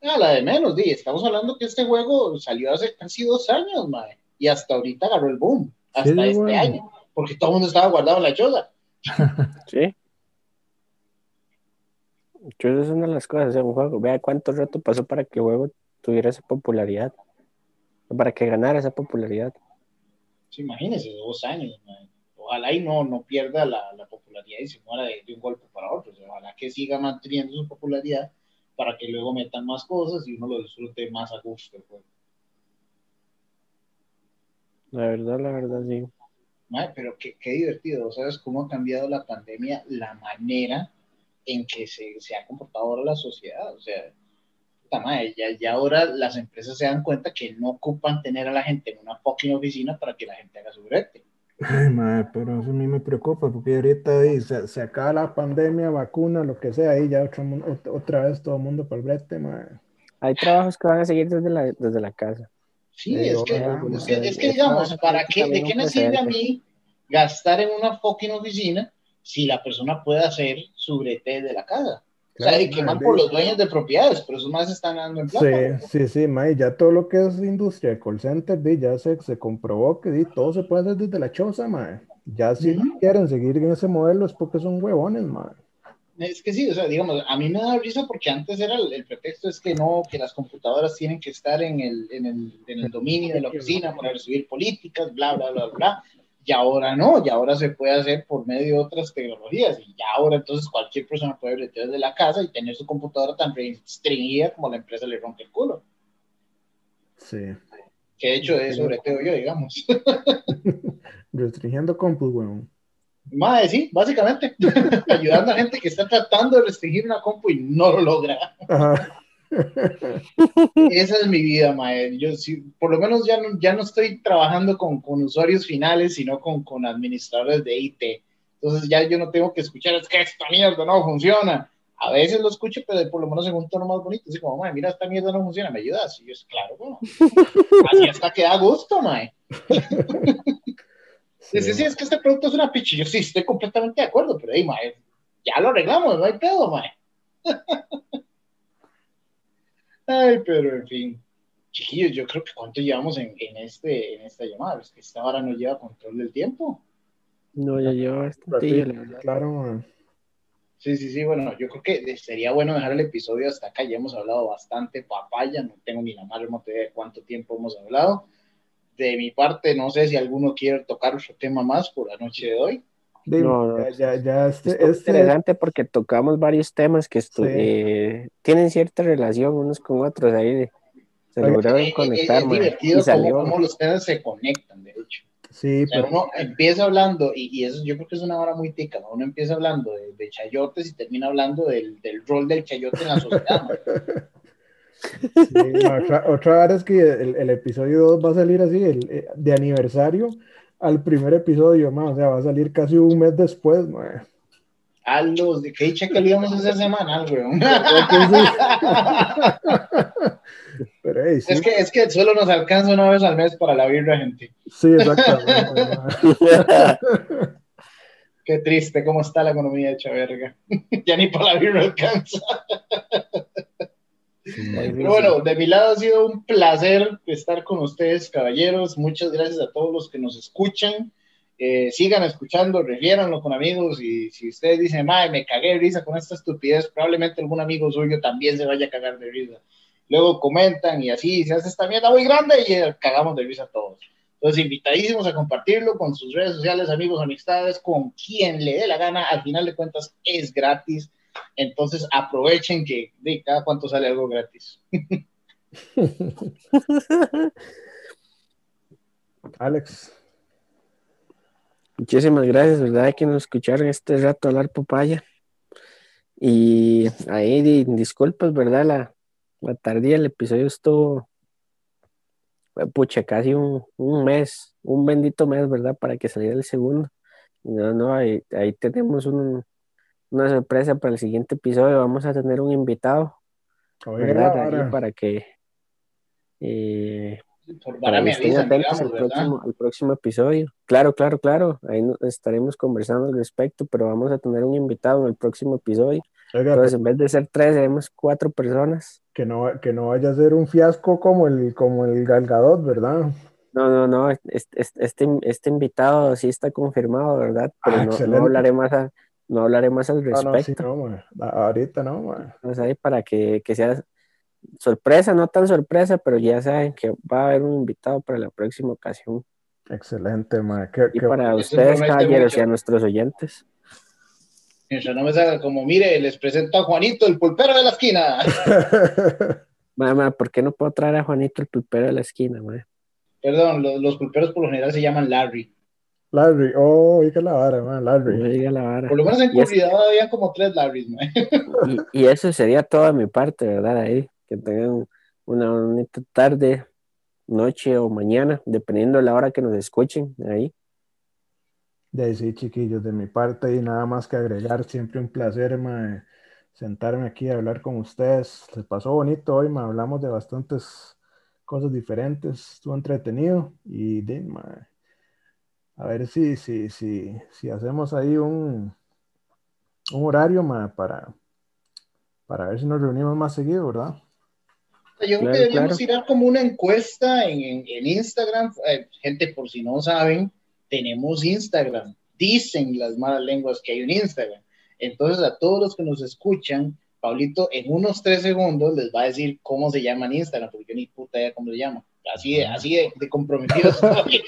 Speaker 7: Ah, la de menos, di. Estamos hablando que este juego salió hace casi dos años, mae. Y hasta ahorita agarró el boom. Hasta
Speaker 5: Sí,
Speaker 7: este
Speaker 5: bueno.
Speaker 7: año. Porque todo el mundo estaba guardado en la choza.
Speaker 6: Sí. Yo es una de las cosas de un juego. Vea cuánto rato pasó para que el juego tuviera esa popularidad. Para que ganara esa popularidad.
Speaker 7: Sí, imagínense, dos años. Ojalá y no, no pierda la, la popularidad y se muera de, de un golpe para otro. O sea, ojalá que siga manteniendo su popularidad para que luego metan más cosas y uno lo disfrute más a gusto el juego.
Speaker 6: La verdad, la verdad, sí.
Speaker 7: Pero qué, qué divertido, ¿sabes cómo ha cambiado la pandemia la manera en que se, se ha comportado ahora la sociedad? O sea, puta madre, ya, ya ahora las empresas se dan cuenta que no ocupan tener a la gente en una fucking oficina para que la gente haga su brete.
Speaker 5: Ay, mae, pero eso a mí me preocupa porque ahorita ahí se, se acaba la pandemia, vacuna, lo que sea, ahí ya otro otra vez todo el mundo para el brete, mae.
Speaker 6: Hay trabajos que van a seguir desde la, desde la casa.
Speaker 7: Sí,
Speaker 5: Sí,
Speaker 7: es, que, es, que, es que, digamos, ¿para qué, ¿de qué me sirve a mí gastar en una fucking oficina si la persona puede hacer su brete de la casa? O sea,
Speaker 5: Claro,
Speaker 7: y que
Speaker 5: mae,
Speaker 7: van por
Speaker 5: de-
Speaker 7: los dueños de propiedades, pero esos más están dando en plata.
Speaker 5: Sí, sí, sí, mae, ya todo lo que es industria de call center, ya se, se comprobó que di, todo se puede hacer desde la choza, mae. Ya si quieren seguir en ese modelo es porque son huevones, mae.
Speaker 7: Es que sí, o sea, digamos, a mí me da risa porque antes era el, el pretexto es que no, que las computadoras tienen que estar en el, en el, en el dominio de la oficina para recibir políticas, bla, bla, bla, bla. Y ahora no, y ahora se puede hacer por medio de otras tecnologías. Y ya ahora entonces cualquier persona puede bretear desde la casa y tener su computadora tan restringida como la empresa le rompe el culo.
Speaker 5: Sí,
Speaker 7: Que de hecho de eso breteo yo, digamos.
Speaker 5: restringiendo compus, weón.
Speaker 7: Madre, sí, básicamente. Ayudando a gente que está tratando de restringir una compu y no lo logra.
Speaker 5: Ajá.
Speaker 7: Esa es mi vida, mae. Yo sí, por lo menos ya no, ya no estoy trabajando con, con usuarios finales, sino con, con administradores de IT. Entonces ya yo no tengo que escuchar, es que esta mierda no funciona. A veces lo escucho, pero por lo menos en un tono más bonito. Así como, mae, mira, esta mierda no funciona, ¿me ayudas? Y yo, claro, bueno. Así hasta que da gusto, mae. Dice, sí, es que este producto es una pichi. Yo sí, estoy completamente de acuerdo, pero ahí, mae, ya lo arreglamos, no hay pedo, mae. Ay, pero en fin. Chiquillos, yo creo que cuánto llevamos en, en, este, en esta llamada. Es que esta hora no lleva control del tiempo.
Speaker 6: No, ya lleva bastante,
Speaker 5: Sí,
Speaker 6: la verdad.
Speaker 5: claro.
Speaker 7: Sí, sí, sí. Bueno, yo creo que sería bueno dejar el episodio hasta acá. Ya hemos hablado bastante papaya. No tengo ni la más remota idea de cuánto tiempo hemos hablado. De mi parte, no sé si alguno quiere tocar otro tema más por la noche de hoy.
Speaker 6: No, no.
Speaker 5: ya, ya, ya este, este-
Speaker 6: interesante porque tocamos varios temas que
Speaker 5: Sí.
Speaker 6: eh, tienen cierta relación unos con otros ahí. de- se
Speaker 5: Oye,
Speaker 6: lograron
Speaker 7: Es,
Speaker 6: conectar,
Speaker 7: es divertido
Speaker 6: y salió.
Speaker 7: cómo, cómo los temas se conectan, de hecho.
Speaker 5: sí,
Speaker 7: O sea,
Speaker 5: pero
Speaker 7: uno empieza hablando, y, y eso yo creo que es una hora muy tica, ¿no? Uno empieza hablando de, de chayotes y termina hablando del, del rol del chayote en la sociedad. ¿no?
Speaker 5: Sí, no, otra, otra vez es que el, el episodio 2 va a salir así, el, eh, de aniversario al primer episodio, o sea, va a salir casi un mes después, ma.
Speaker 7: A los de que que lo íbamos a hacer semanal, weón.
Speaker 5: Pero hey, sí,
Speaker 7: Es que, es que solo nos alcanza una vez al mes para la birra, gente.
Speaker 5: sí, exactamente.
Speaker 7: Qué triste cómo está la economía hecha verga. ya ni para la birra alcanza. Pero bueno, de mi lado ha sido un placer estar con ustedes, caballeros. Muchas gracias a todos los que nos escuchan. Eh, sigan escuchando, refiéranlo con amigos. Y si ustedes dicen, Mae, me cagué de risa con esta estupidez, probablemente algún amigo suyo también se vaya a cagar de risa. Luego comentan y así se hace esta mierda muy grande y eh, cagamos de risa todos. Entonces, invitadísimos a compartirlo con sus redes sociales, amigos, amistades, con quien le dé la gana. Al final de cuentas, es gratis. Entonces, aprovechen que de cada cuánto sale algo gratis.
Speaker 5: Alex,
Speaker 6: Muchísimas gracias, ¿verdad? Que nos escucharon este rato hablar papaya. Y ahí di- disculpas, ¿verdad? La, la tardía, el episodio estuvo, pucha, casi un, un mes, un bendito mes, ¿verdad? Para que saliera el segundo. No, no, ahí, ahí tenemos un- una sorpresa para el siguiente episodio. Vamos a tener un invitado, ¿verdad? Para que, eh, para que estén atentos
Speaker 7: digamos,
Speaker 6: al próximo, al próximo episodio. Claro, claro, claro. Ahí no- estaremos conversando al respecto, pero vamos a tener un invitado en el próximo episodio.
Speaker 5: Oiga,
Speaker 6: Entonces, en vez de ser tres, seremos cuatro personas.
Speaker 5: que no, que no vaya a ser un fiasco como el, como el Galgadot, ¿verdad?
Speaker 6: No, no, no. Este, este, este, este invitado sí está confirmado, ¿verdad? Pero
Speaker 5: Ah,
Speaker 6: no, no hablaré más, a- no hablaré más al
Speaker 5: Ah, no, sí,
Speaker 6: respecto.
Speaker 5: no, ma. A- Ahorita no.
Speaker 6: Entonces, ahí para que, que sea sorpresa, no tan sorpresa, pero ya saben que va a haber un invitado para la próxima ocasión.
Speaker 5: Excelente, ma. Qué-
Speaker 6: Y
Speaker 5: qué-
Speaker 6: para
Speaker 7: Eso
Speaker 6: ustedes, caballeros,
Speaker 7: mucho.
Speaker 6: y a nuestros oyentes.
Speaker 7: Mientras no me salga como, mire, les presento a Juanito, el pulpero de la esquina.
Speaker 6: Mamá, ¿por qué no puedo traer a Juanito el pulpero de la esquina, ma?
Speaker 7: Perdón, lo- los pulperos por lo general se llaman Larry.
Speaker 5: Larry, oh, oiga la vara, ma,
Speaker 6: No
Speaker 5: Larry.
Speaker 6: me diga la vara.
Speaker 7: Por lo menos en
Speaker 6: es-
Speaker 7: Curridaba habían como tres Larrys, mae.
Speaker 6: Y, y eso sería todo de mi parte, ¿verdad? Ahí, que tengan una bonita tarde, noche o mañana, dependiendo de la hora que nos escuchen. Ahí,
Speaker 5: De ahí sí, chiquillos, de mi parte y nada más que agregar, siempre un placer, ma, sentarme aquí a hablar con ustedes. Les pasó bonito hoy, ma, hablamos de bastantes cosas diferentes, estuvo entretenido y de, ma, a ver si, si, si, si hacemos ahí un, un horario, ma, para, para ver si nos reunimos más seguido, ¿verdad?
Speaker 7: Yo creo que deberíamos
Speaker 6: claro.
Speaker 7: tirar como una encuesta en, en- en Instagram. Eh, gente, por si no saben, tenemos Instagram. Dicen las malas lenguas que hay un Instagram. Entonces, a todos los que nos escuchan, Pablito en unos tres segundos les va a decir cómo se llama en Instagram, porque yo ni puta idea cómo se llama. Así de, así de, de comprometido estoy.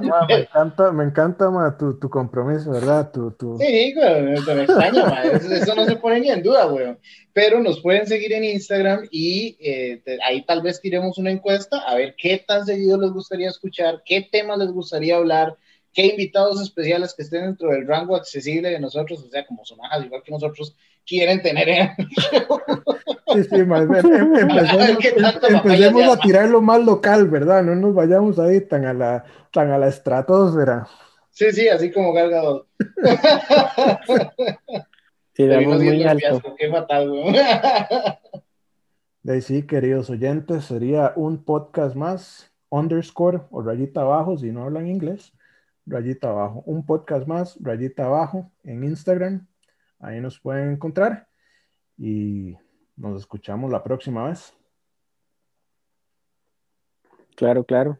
Speaker 5: Ma, me encanta, me encanta, ma, tu, tu compromiso, ¿verdad? Tu, tu...
Speaker 7: Sí, güey, me extraña, ma, Eso, eso no se pone ni en duda, güey. Pero nos pueden seguir en Instagram y eh, te- ahí tal vez tiremos una encuesta a ver qué tan seguido les gustaría escuchar, qué temas les gustaría hablar, qué invitados especiales que estén dentro del rango accesible de nosotros, o sea, como sonajas igual que nosotros, quieren tener en
Speaker 5: Sí, sí, más bien, em- empecemos,
Speaker 7: ¿Qué tanto
Speaker 5: em- empecemos a tirar lo más local, ¿verdad? No nos vayamos ahí tan a la, tan a la estratosfera.
Speaker 7: Sí, sí, así como Gargado.
Speaker 6: tiramos muy alto.
Speaker 7: Qué fatal, güey.
Speaker 5: De ahí sí, queridos oyentes, sería un podcast más, underscore o rayita abajo, si no hablan inglés, rayita abajo. Un podcast más, rayita abajo en Instagram. Ahí nos pueden encontrar y nos escuchamos la próxima vez.
Speaker 6: Claro, claro.